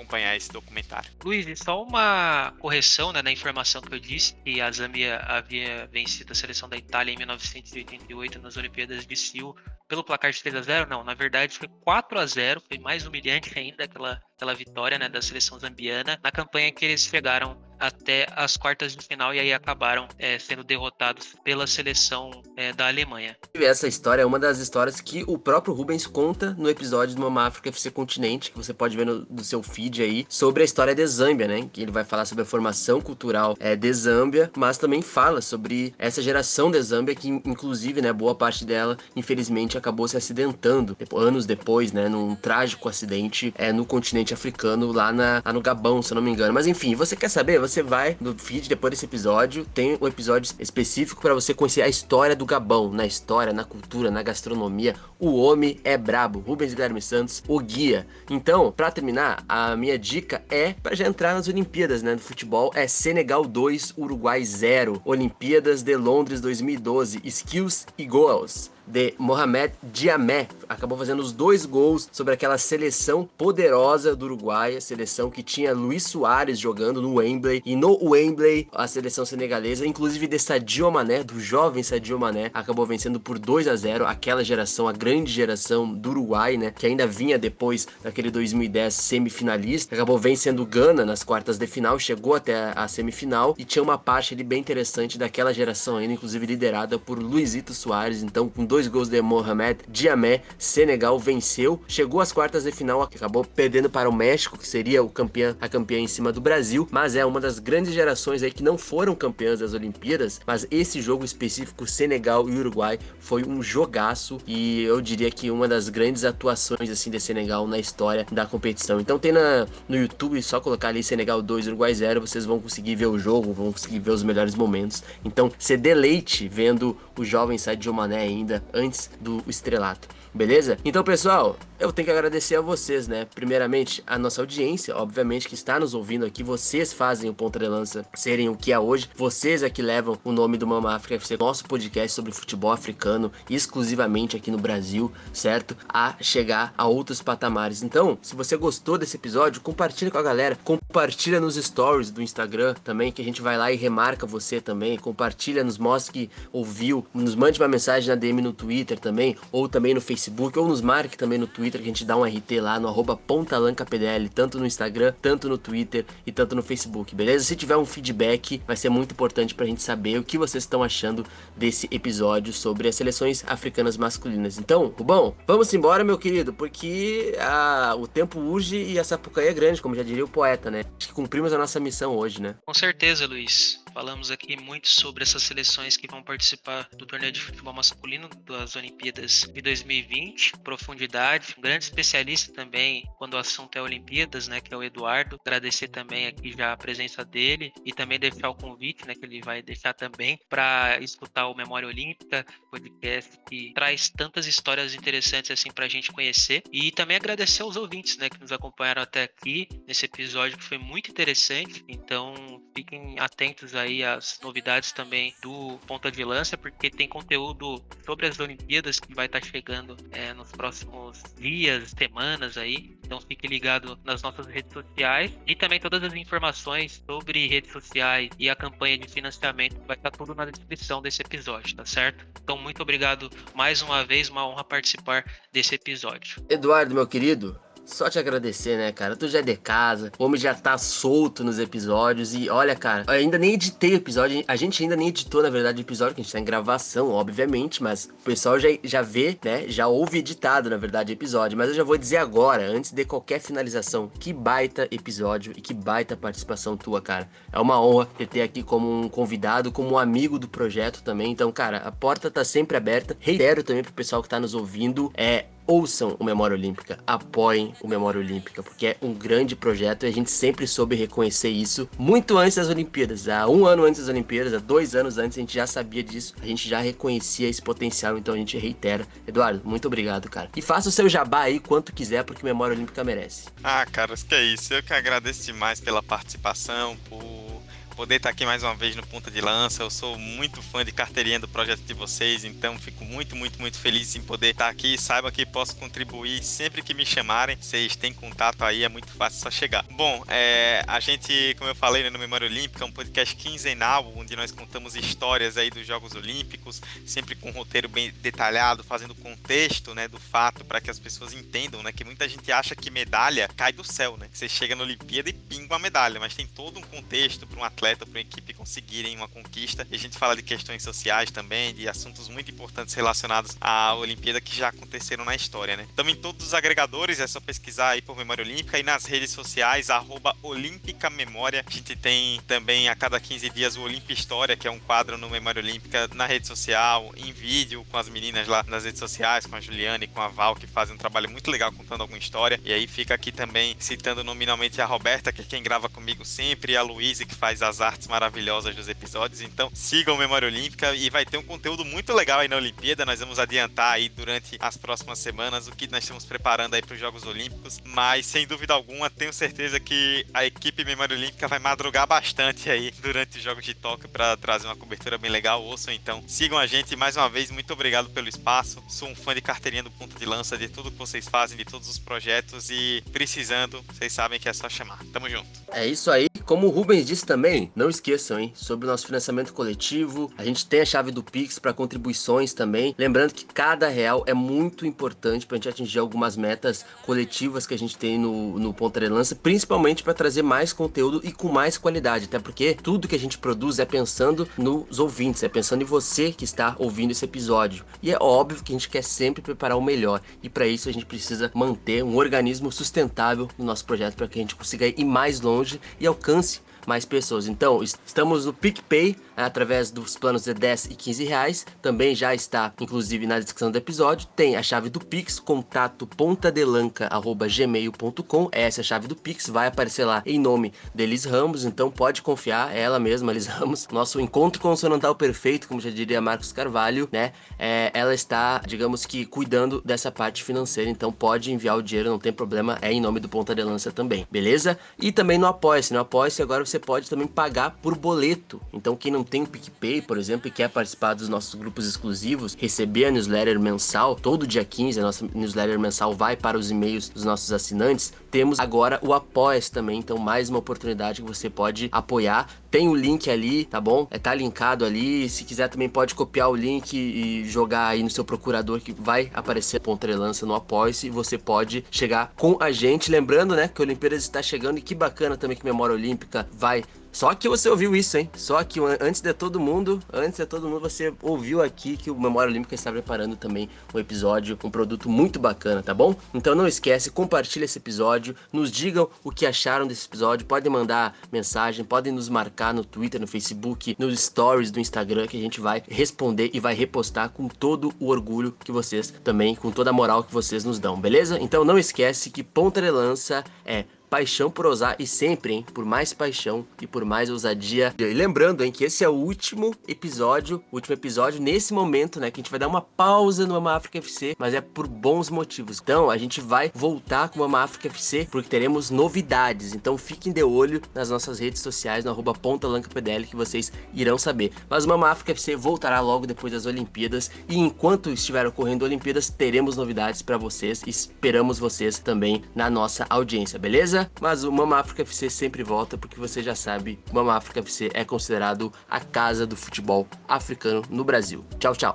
acompanhar esse documentário. Luiz, só uma correção né, na informação que eu disse, que a Zâmbia havia vencido a seleção da Itália em 1988 nas Olimpíadas de Seul pelo placar de 3 a 0 Não, na verdade foi 4 a 0 foi mais humilhante ainda aquela, aquela vitória né, da seleção zambiana na campanha que eles chegaram até as quartas de final e aí acabaram é, sendo derrotados pela seleção é, da Alemanha. Essa história é uma das histórias que o próprio Rubens conta no episódio do Mama África FC Continente, que você pode ver no, seu feed aí, sobre a história de Zâmbia, né? Que ele vai falar sobre a formação cultural é, de Zâmbia, mas também fala sobre essa geração de Zâmbia que, inclusive, né, boa parte dela, infelizmente, acabou se acidentando anos depois, né, num trágico acidente é, no continente africano, lá, na, lá no Gabão, se eu não me engano. Mas enfim, você quer saber? Você vai no feed depois desse episódio, tem um episódio específico para você conhecer a história do Gabão, na história, na cultura, na gastronomia. O homem é brabo. Rubens Guilherme Santos, o guia. Então, para terminar, a minha dica é para já entrar nas Olimpíadas, né, do futebol, é Senegal 2, Uruguai 0, Olimpíadas de Londres 2012, Skills e Goals de Mohamed Diamé. Acabou fazendo os dois gols sobre aquela seleção poderosa do Uruguai, a seleção que tinha Luiz Soares jogando no Wembley. E no Wembley, a seleção senegalesa, inclusive de Sadio Mané, do jovem Sadio Mané, acabou vencendo por 2 a 0 aquela geração, a grande geração do Uruguai, né, que ainda vinha depois daquele 2010 semifinalista. Acabou vencendo Gana nas quartas de final, chegou até a semifinal e tinha uma parte ali bem interessante daquela geração ainda, inclusive liderada por Luizito Soares, então com dois gols de Mohamed Diamé, Senegal venceu, chegou às quartas de final, acabou perdendo para o México, que seria o campeão, a campeã em cima do Brasil, mas é uma das grandes gerações aí que não foram campeãs das Olimpíadas, mas esse jogo específico Senegal e Uruguai foi um jogaço e eu diria que uma das grandes atuações assim de Senegal na história da competição. Então tem na, no YouTube só colocar ali Senegal 2 Uruguai 0, vocês vão conseguir ver o jogo, vão conseguir ver os melhores momentos. Então, se deleite vendo o jovem Sadio Mané ainda antes do estrelato. Beleza? Então, pessoal, eu tenho que agradecer a vocês, né? Primeiramente, a nossa audiência, obviamente, que está nos ouvindo aqui. Vocês fazem o Ponta de Lança serem o que é hoje. Vocês é que levam o nome do Mama África FC, nosso podcast sobre futebol africano, exclusivamente aqui no Brasil, certo? A chegar a outros patamares. Então, se você gostou desse episódio, compartilha com a galera. Compartilha nos stories do Instagram também, que a gente vai lá e remarca você também. Compartilha, nos mostre que ouviu. Nos mande uma mensagem na DM no Twitter também, ou também no Facebook Facebook ou nos marque também no Twitter, que a gente dá um RT lá no arroba pontalancapdl, tanto no Instagram, tanto no Twitter e tanto no Facebook, beleza? Se tiver um feedback, vai ser muito importante pra gente saber o que vocês estão achando desse episódio sobre as seleções africanas masculinas. Então, Rubão, vamos embora, meu querido, porque a, o tempo urge e a Sapucaí é grande, como já diria o poeta, né? Acho que cumprimos a nossa missão hoje, né? Com certeza, Luiz. Falamos aqui muito sobre essas seleções que vão participar do torneio de futebol masculino das Olimpíadas de 2020, profundidade, um grande especialista também quando o assunto é Olimpíadas, né, que é o Eduardo. Agradecer também aqui já a presença dele e também deixar o convite, né, que ele vai deixar também para escutar o Memória Olímpica, podcast que traz tantas histórias interessantes assim para a gente conhecer e também agradecer aos ouvintes, né, que nos acompanharam até aqui nesse episódio que foi muito interessante. Então fiquem atentos aí aí as novidades também do Ponta de Lança, porque tem conteúdo sobre as Olimpíadas que vai estar tá chegando é, nos próximos dias, semanas aí. Então fique ligado nas nossas redes sociais e também todas as informações sobre redes sociais e a campanha de financiamento vai estar tá tudo na descrição desse episódio, tá certo? Então muito obrigado mais uma vez, uma honra participar desse episódio. Eduardo, meu querido, só te agradecer, né, cara? Tu já é de casa, o homem já tá solto nos episódios. E olha, cara, ainda nem editei o episódio. A gente ainda nem editou, na verdade, o episódio, que a gente tá em gravação, obviamente. Mas o pessoal já, já vê, né? Já ouve editado, na verdade, o episódio. Mas eu já vou dizer agora, antes de qualquer finalização, que baita episódio e que baita participação tua, cara. É uma honra te ter aqui como um convidado, como um amigo do projeto também. Então, cara, a porta tá sempre aberta. Reitero também pro pessoal que tá nos ouvindo. É ouçam o Memória Olímpica, apoiem o Memória Olímpica, porque é um grande projeto e a gente sempre soube reconhecer isso muito antes das Olimpíadas. Há um ano antes das Olimpíadas, há dois anos antes, a gente já sabia disso, a gente já reconhecia esse potencial, então a gente reitera. Eduardo, muito obrigado, cara. E faça o seu jabá aí quanto quiser, porque Memória Olímpica merece. Ah, cara, que é isso. Eu que agradeço demais pela participação, por poder estar aqui mais uma vez no Ponta de Lança. Eu sou muito fã de carteirinha do projeto de vocês, então fico muito, muito, muito feliz em poder estar aqui. Saiba que posso contribuir sempre que me chamarem. Vocês têm contato aí, é muito fácil só chegar. Bom, é, a gente, como eu falei né, no Memória Olímpica, é um podcast quinzenal onde nós contamos histórias aí dos Jogos Olímpicos, sempre com um roteiro bem detalhado, fazendo contexto né, do fato para que as pessoas entendam né, que muita gente acha que medalha cai do céu, né? Que você chega na Olimpíada e pinga uma medalha, mas tem todo um contexto para um atleta atleta, para uma equipe conseguirem uma conquista. E a gente fala de questões sociais também, de assuntos muito importantes relacionados à Olimpíada que já aconteceram na história, né? Em todos os agregadores, é só pesquisar aí por Memória Olímpica e nas redes sociais, arroba Olímpica Memória. A gente tem também a cada 15 dias o Olimpia História, que é um quadro no Memória Olímpica na rede social, em vídeo, com as meninas lá nas redes sociais, com a Juliane e com a Val, que fazem um trabalho muito legal contando alguma história. E aí fica aqui também citando nominalmente a Roberta, que é quem grava comigo sempre, e a Luísa, que faz as as artes maravilhosas dos episódios. Então sigam Memória Olímpica e vai ter um conteúdo muito legal aí na Olimpíada. Nós vamos adiantar aí durante as próximas semanas o que nós estamos preparando aí para os Jogos Olímpicos. Mas sem dúvida alguma, tenho certeza que a equipe Memória Olímpica vai madrugar bastante aí durante os Jogos de Tóquio para trazer uma cobertura bem legal. Ouçam então, sigam a gente mais uma vez. Muito obrigado pelo espaço. Sou um fã de carteirinha do ponto de lança, de tudo que vocês fazem, de todos os projetos e precisando, vocês sabem que é só chamar. Tamo junto. É isso aí. Como o Rubens disse também, não esqueçam, hein, sobre o nosso financiamento coletivo. A gente tem a chave do Pix para contribuições também. Lembrando que cada real é muito importante para a gente atingir algumas metas coletivas que a gente tem no, no Ponta de Lança, principalmente para trazer mais conteúdo e com mais qualidade, até porque tudo que a gente produz é pensando nos ouvintes, é pensando em você que está ouvindo esse episódio. E é óbvio que a gente quer sempre preparar o melhor, e para isso a gente precisa manter um organismo sustentável no nosso projeto para que a gente consiga ir mais longe e alcance mais pessoas. Então, estamos no PicPay através dos planos de 10 e 15 reais. Também já está, inclusive, na descrição do episódio. Tem a chave do Pix, contato pontadelanca.gmail.com. Essa é a chave do Pix, vai aparecer lá em nome de Elis Ramos, então pode confiar, é ela mesma, Elis Ramos. Nosso encontro consonantal perfeito, como já diria Marcos Carvalho, né? É, ela está, digamos que, cuidando dessa parte financeira, então pode enviar o dinheiro, não tem problema, é em nome do Ponta de Lança também, beleza? E também no Apoia-se, no Apoia-se agora você pode também pagar por boleto. Então quem não tem o PicPay, por exemplo, e quer participar dos nossos grupos exclusivos, receber a newsletter mensal, todo dia 15 a nossa newsletter mensal vai para os e-mails dos nossos assinantes, temos agora o Apoia-se também, então mais uma oportunidade que você pode apoiar. Tem o link ali, tá bom? É, tá linkado ali. Se quiser também pode copiar o link e jogar aí no seu procurador que vai aparecer a lança no Apoia-se e você pode chegar com a gente. Lembrando, né, que a Olimpíadas está chegando e que bacana também que Memória Olímpica vai só que você ouviu isso, hein? Só que antes de todo mundo, antes de todo mundo, você ouviu aqui que o Memória Olímpica está preparando também um episódio, um produto muito bacana, tá bom? Então não esquece, compartilha esse episódio, nos digam o que acharam desse episódio, podem mandar mensagem, podem nos marcar no Twitter, no Facebook, nos stories do Instagram que a gente vai responder e vai repostar com todo o orgulho que vocês também, com toda a moral que vocês nos dão, beleza? Então não esquece que ponta de lança é paixão por ousar e sempre, hein, por mais paixão e por mais ousadia. E lembrando, hein, que esse é o último episódio, último episódio nesse momento, né, que a gente vai dar uma pausa no Mama África FC, mas é por bons motivos. Então, a gente vai voltar com o Mama África FC porque teremos novidades. Então, fiquem de olho nas nossas redes sociais, no arroba PDL, que vocês irão saber. Mas o Mama África FC voltará logo depois das Olimpíadas e enquanto estiver ocorrendo Olimpíadas, teremos novidades para vocês esperamos vocês também na nossa audiência, beleza? Mas o Mama África FC sempre volta porque você já sabe, Mama África FC é considerado a casa do futebol africano no Brasil. Tchau, tchau.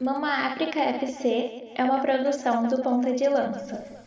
Mama África FC é uma produção do Ponta de Lança.